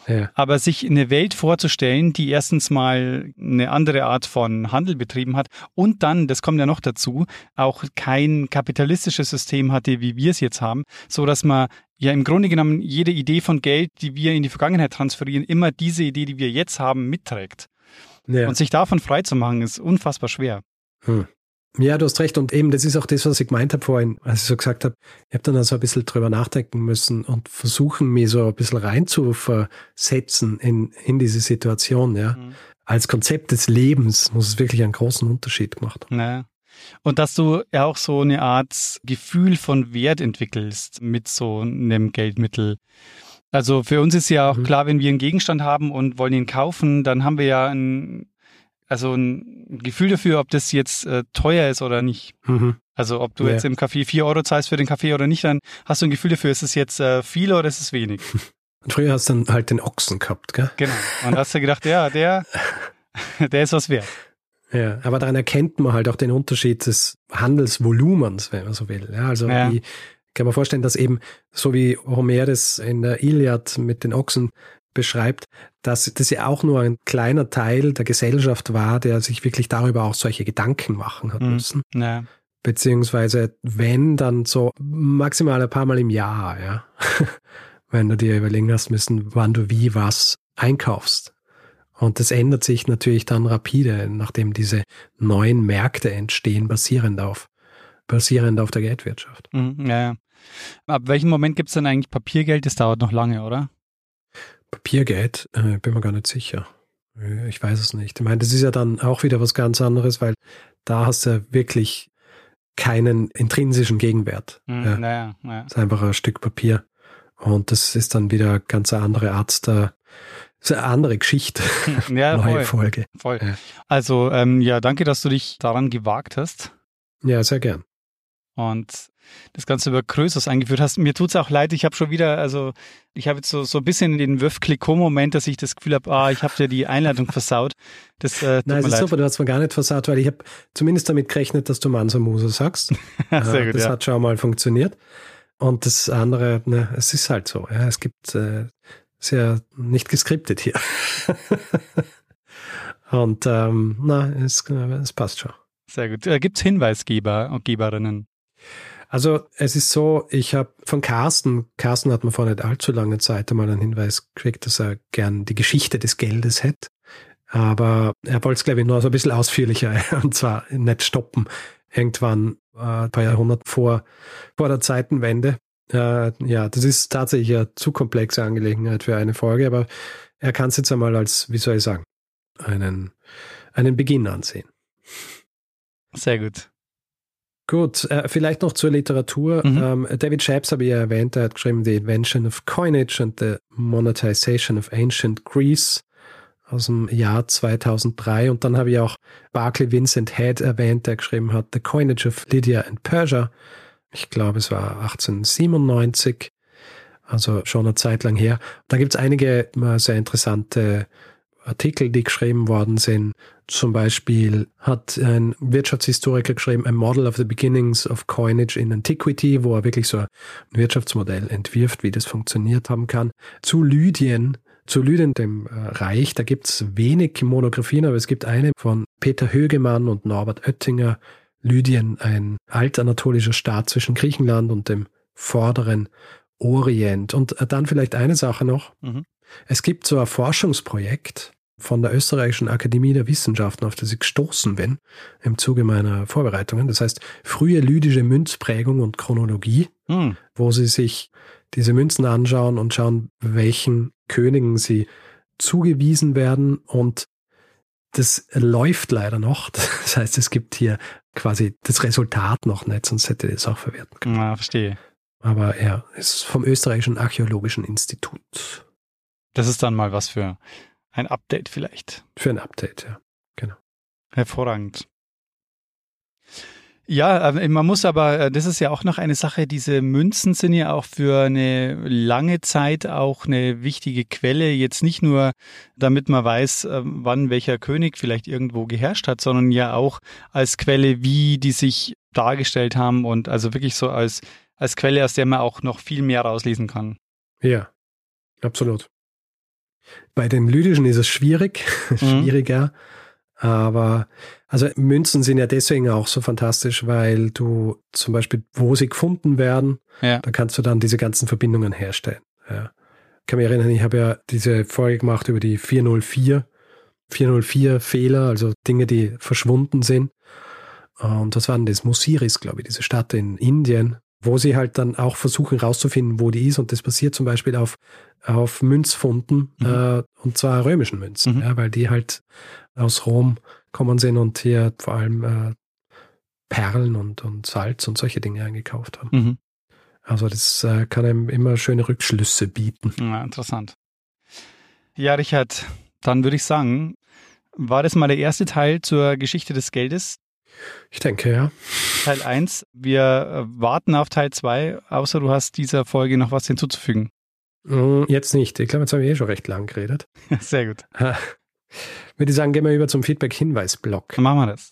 Ja. Aber sich eine Welt vorzustellen, die erstens mal eine andere Art von Handel betrieben hat und dann, das kommt ja noch dazu, auch kein kapitalistisches System hatte, wie wir es jetzt haben, so dass man ja im Grunde genommen jede Idee von Geld, die wir in die Vergangenheit transferieren, immer diese Idee, die wir jetzt haben, mitträgt. Ja. Und sich davon frei zu machen, ist unfassbar schwer. Hm. Ja, du hast recht. Und eben, das ist auch das, was ich gemeint habe vorhin, als ich so gesagt habe, ich habe dann also ein bisschen drüber nachdenken müssen und versuchen, mich so ein bisschen reinzuversetzen in, in diese Situation, ja. Mhm. Als Konzept des Lebens muss es wirklich einen großen Unterschied gemacht haben. Naja. Und dass du ja auch so eine Art Gefühl von Wert entwickelst mit so einem Geldmittel. Also für uns ist ja auch mhm. klar, wenn wir einen Gegenstand haben und wollen ihn kaufen, dann haben wir ja ein also ein Gefühl dafür, ob das jetzt äh, teuer ist oder nicht. Mhm. Also ob du ja. jetzt im Café vier Euro zahlst für den Kaffee oder nicht, dann hast du ein Gefühl dafür, ist es jetzt äh, viel oder ist es wenig. Und früher hast du dann halt den Ochsen gehabt, gell? Genau. Und hast du gedacht, ja, der, der ist was wert. Ja, aber daran erkennt man halt auch den Unterschied des Handelsvolumens, wenn man so will. Ja, also ja. ich kann man vorstellen, dass eben so wie Homeres in der Iliad mit den Ochsen beschreibt, dass das ja auch nur ein kleiner Teil der Gesellschaft war, der sich wirklich darüber auch solche Gedanken machen hat mhm. müssen. Ja. Beziehungsweise wenn, dann so maximal ein paar Mal im Jahr, ja. wenn du dir überlegen hast müssen, wann du wie was einkaufst. Und das ändert sich natürlich dann rapide, nachdem diese neuen Märkte entstehen, basierend auf, basierend auf der Geldwirtschaft. Mhm, ja, ja. Ab welchem Moment gibt es denn eigentlich Papiergeld? Das dauert noch lange, oder? Papiergeld, äh, bin mir gar nicht sicher. Äh, ich weiß es nicht. Ich meine, das ist ja dann auch wieder was ganz anderes, weil da hast du ja wirklich keinen intrinsischen Gegenwert. Mhm, ja. Naja, naja. Das ist einfach ein Stück Papier. Und das ist dann wieder ganz eine andere Art der, das ist eine andere Geschichte. Ja, Neue voll, Folge. Voll. Also, ähm, ja, danke, dass du dich daran gewagt hast. Ja, sehr gern. Und das Ganze über Krösus eingeführt hast. Mir tut es auch leid, ich habe schon wieder, also ich habe jetzt so, so ein bisschen den Wöf-Kliko-Moment, dass ich das Gefühl habe, ah, ich habe dir die Einladung versaut. Das, äh, Nein, es ist super, du hast mir gar nicht versaut, weil ich habe zumindest damit gerechnet, dass du Mansa Musa sagst. Sehr gut, das ja. hat schon mal funktioniert. Und das andere, ne, es ist halt so. Ja, es gibt äh, sehr nicht geskriptet hier. Und ähm, na, es, es passt schon. Sehr gut. Äh, Gibt es Hinweisgeber und Geberinnen? Also es ist so, ich habe von Carsten, Carsten hat mir vor nicht allzu langer Zeit einmal einen Hinweis gekriegt, dass er gern die Geschichte des Geldes hätte. Aber er wollte es, glaube ich, nur so ein bisschen ausführlicher und zwar nicht stoppen. Irgendwann äh, ein paar Jahrhunderte vor, vor der Zeitenwende. Äh, ja, das ist tatsächlich eine zu komplexe Angelegenheit für eine Folge, aber er kann es jetzt einmal als, wie soll ich sagen, einen, einen Beginn ansehen. Sehr gut. Gut, äh, vielleicht noch zur Literatur. Mhm. Ähm, David Shapes habe ich ja erwähnt, er hat geschrieben The Invention of Coinage and the Monetization of Ancient Greece aus dem Jahr 2003. Und dann habe ich auch Barclay Vincent Head erwähnt, der geschrieben hat The Coinage of Lydia and Persia. Ich glaube, es war 1897. Also schon eine Zeit lang her. Da gibt es einige äh, sehr interessante Artikel, die geschrieben worden sind. Zum Beispiel hat ein Wirtschaftshistoriker geschrieben, A Model of the Beginnings of Coinage in Antiquity, wo er wirklich so ein Wirtschaftsmodell entwirft, wie das funktioniert haben kann. Zu Lydien, zu Lydien, dem äh, Reich, da gibt es wenig Monographien, aber es gibt eine von Peter Högemann und Norbert Oettinger. Lydien, ein altanatolischer Staat zwischen Griechenland und dem vorderen Orient. Und äh, dann vielleicht eine Sache noch. Mhm. Es gibt so ein Forschungsprojekt, von der Österreichischen Akademie der Wissenschaften, auf das ich gestoßen bin im Zuge meiner Vorbereitungen. Das heißt, frühe lydische Münzprägung und Chronologie, hm. wo sie sich diese Münzen anschauen und schauen, welchen Königen sie zugewiesen werden. Und das läuft leider noch. Das heißt, es gibt hier quasi das Resultat noch nicht, sonst hätte ich das auch verwerten können. Ja, verstehe. Aber ja, es ist vom Österreichischen Archäologischen Institut. Das ist dann mal was für ein Update vielleicht. Für ein Update, ja. Genau. Hervorragend. Ja, man muss aber, äh, das ist ja auch noch eine Sache, diese Münzen sind ja auch für eine lange Zeit auch eine wichtige Quelle, jetzt nicht nur, damit man weiß, äh, wann welcher König vielleicht irgendwo geherrscht hat, sondern ja auch als Quelle, wie die sich dargestellt haben und also wirklich so als, als Quelle, aus der man auch noch viel mehr rauslesen kann. Ja, absolut. Bei den lydischen ist es schwierig, mhm. schwieriger. Aber also Münzen sind ja deswegen auch so fantastisch, weil du zum Beispiel, wo sie gefunden werden, ja. da kannst du dann diese ganzen Verbindungen herstellen. Ja. Ich kann mich erinnern, ich habe ja diese Folge gemacht über die 404, 404 Fehler, also Dinge, die verschwunden sind. Und das waren das Musiris, glaube ich, diese Stadt in Indien, wo sie halt dann auch versuchen rauszufinden, wo die ist. Und das passiert zum Beispiel auf, auf Münzfunden, mhm. äh, und zwar römischen Münzen, mhm. ja, weil die halt aus Rom kommen sind und hier vor allem äh, Perlen und, und Salz und solche Dinge eingekauft haben. Mhm. Also das äh, kann einem immer schöne Rückschlüsse bieten. Ja, interessant. Ja, Richard, dann würde ich sagen, war das mal der erste Teil zur Geschichte des Geldes. Ich denke, ja. Teil 1. Wir äh, warten auf Teil 2, außer du hast dieser Folge noch was hinzuzufügen. Mm, jetzt nicht. Ich glaube, jetzt haben wir eh schon recht lang geredet. Sehr gut. Würde ich sagen, gehen wir über zum Feedback-Hinweis-Block. Machen wir das.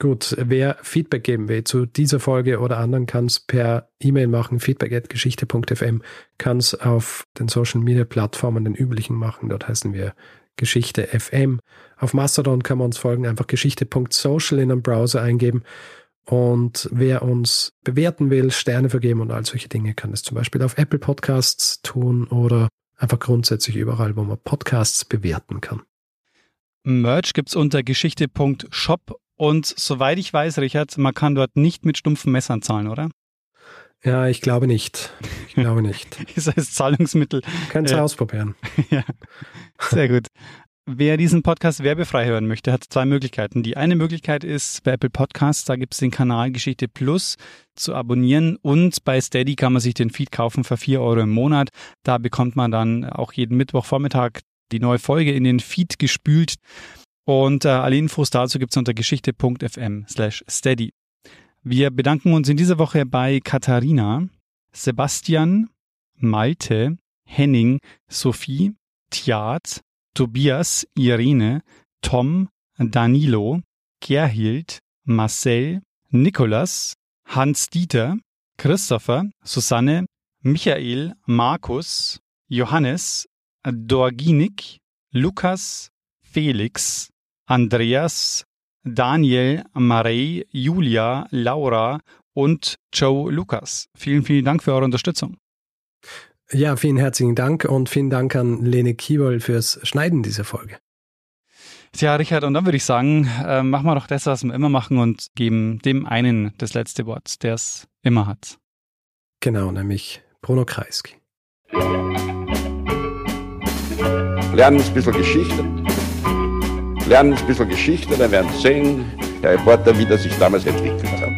Gut, wer Feedback geben will zu dieser Folge oder anderen, kann es per E-Mail machen, feedback.geschichte.fm, kann es auf den Social Media Plattformen, den üblichen machen. Dort heißen wir Geschichte FM. Auf Mastodon kann man uns folgen, einfach geschichte.social in einem Browser eingeben. Und wer uns bewerten will, Sterne vergeben und all solche Dinge, kann das zum Beispiel auf Apple Podcasts tun oder einfach grundsätzlich überall, wo man Podcasts bewerten kann. Merch gibt es unter geschichte.shop und soweit ich weiß, Richard, man kann dort nicht mit stumpfen Messern zahlen, oder? Ja, ich glaube nicht. Ich glaube nicht. ist als Zahlungsmittel. Kannst du äh, ausprobieren. ja, sehr gut. Wer diesen Podcast werbefrei hören möchte, hat zwei Möglichkeiten. Die eine Möglichkeit ist bei Apple Podcasts, da gibt es den Kanal Geschichte Plus zu abonnieren und bei Steady kann man sich den Feed kaufen für vier Euro im Monat. Da bekommt man dann auch jeden Mittwochvormittag die neue Folge in den Feed gespült. Und äh, alle Infos dazu gibt es unter geschichte.fm slash steady. Wir bedanken uns in dieser Woche bei Katharina, Sebastian, Malte, Henning, Sophie, Tjat, Tobias, Irene, Tom, Danilo, Gerhild, Marcel, Nikolas, Hans-Dieter, Christopher, Susanne, Michael, Markus, Johannes, Dorginik, Lukas, Felix, Andreas, Daniel, Marei, Julia, Laura und Joe Lukas. Vielen, vielen Dank für eure Unterstützung. Ja, vielen herzlichen Dank und vielen Dank an Lene Kiewol fürs Schneiden dieser Folge. Tja, Richard, und dann würde ich sagen, äh, machen wir doch das, was wir immer machen und geben dem einen das letzte Wort, der es immer hat. Genau, nämlich Bruno Kreisky. Lernen ein bisschen Geschichte. Lernen ein bisschen Geschichte, dann werden Sie sehen, der Reporter, wie das sich damals entwickelt hat.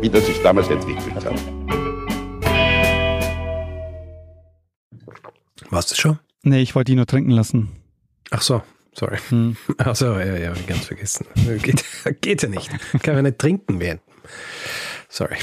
Wie das sich damals entwickelt hat. Warst du schon? Nee, ich wollte ihn nur trinken lassen. Ach so, sorry. Hm. Ach so, ja, ja, ganz vergessen. Geht, geht ja nicht. Kann man nicht trinken werden. Sorry.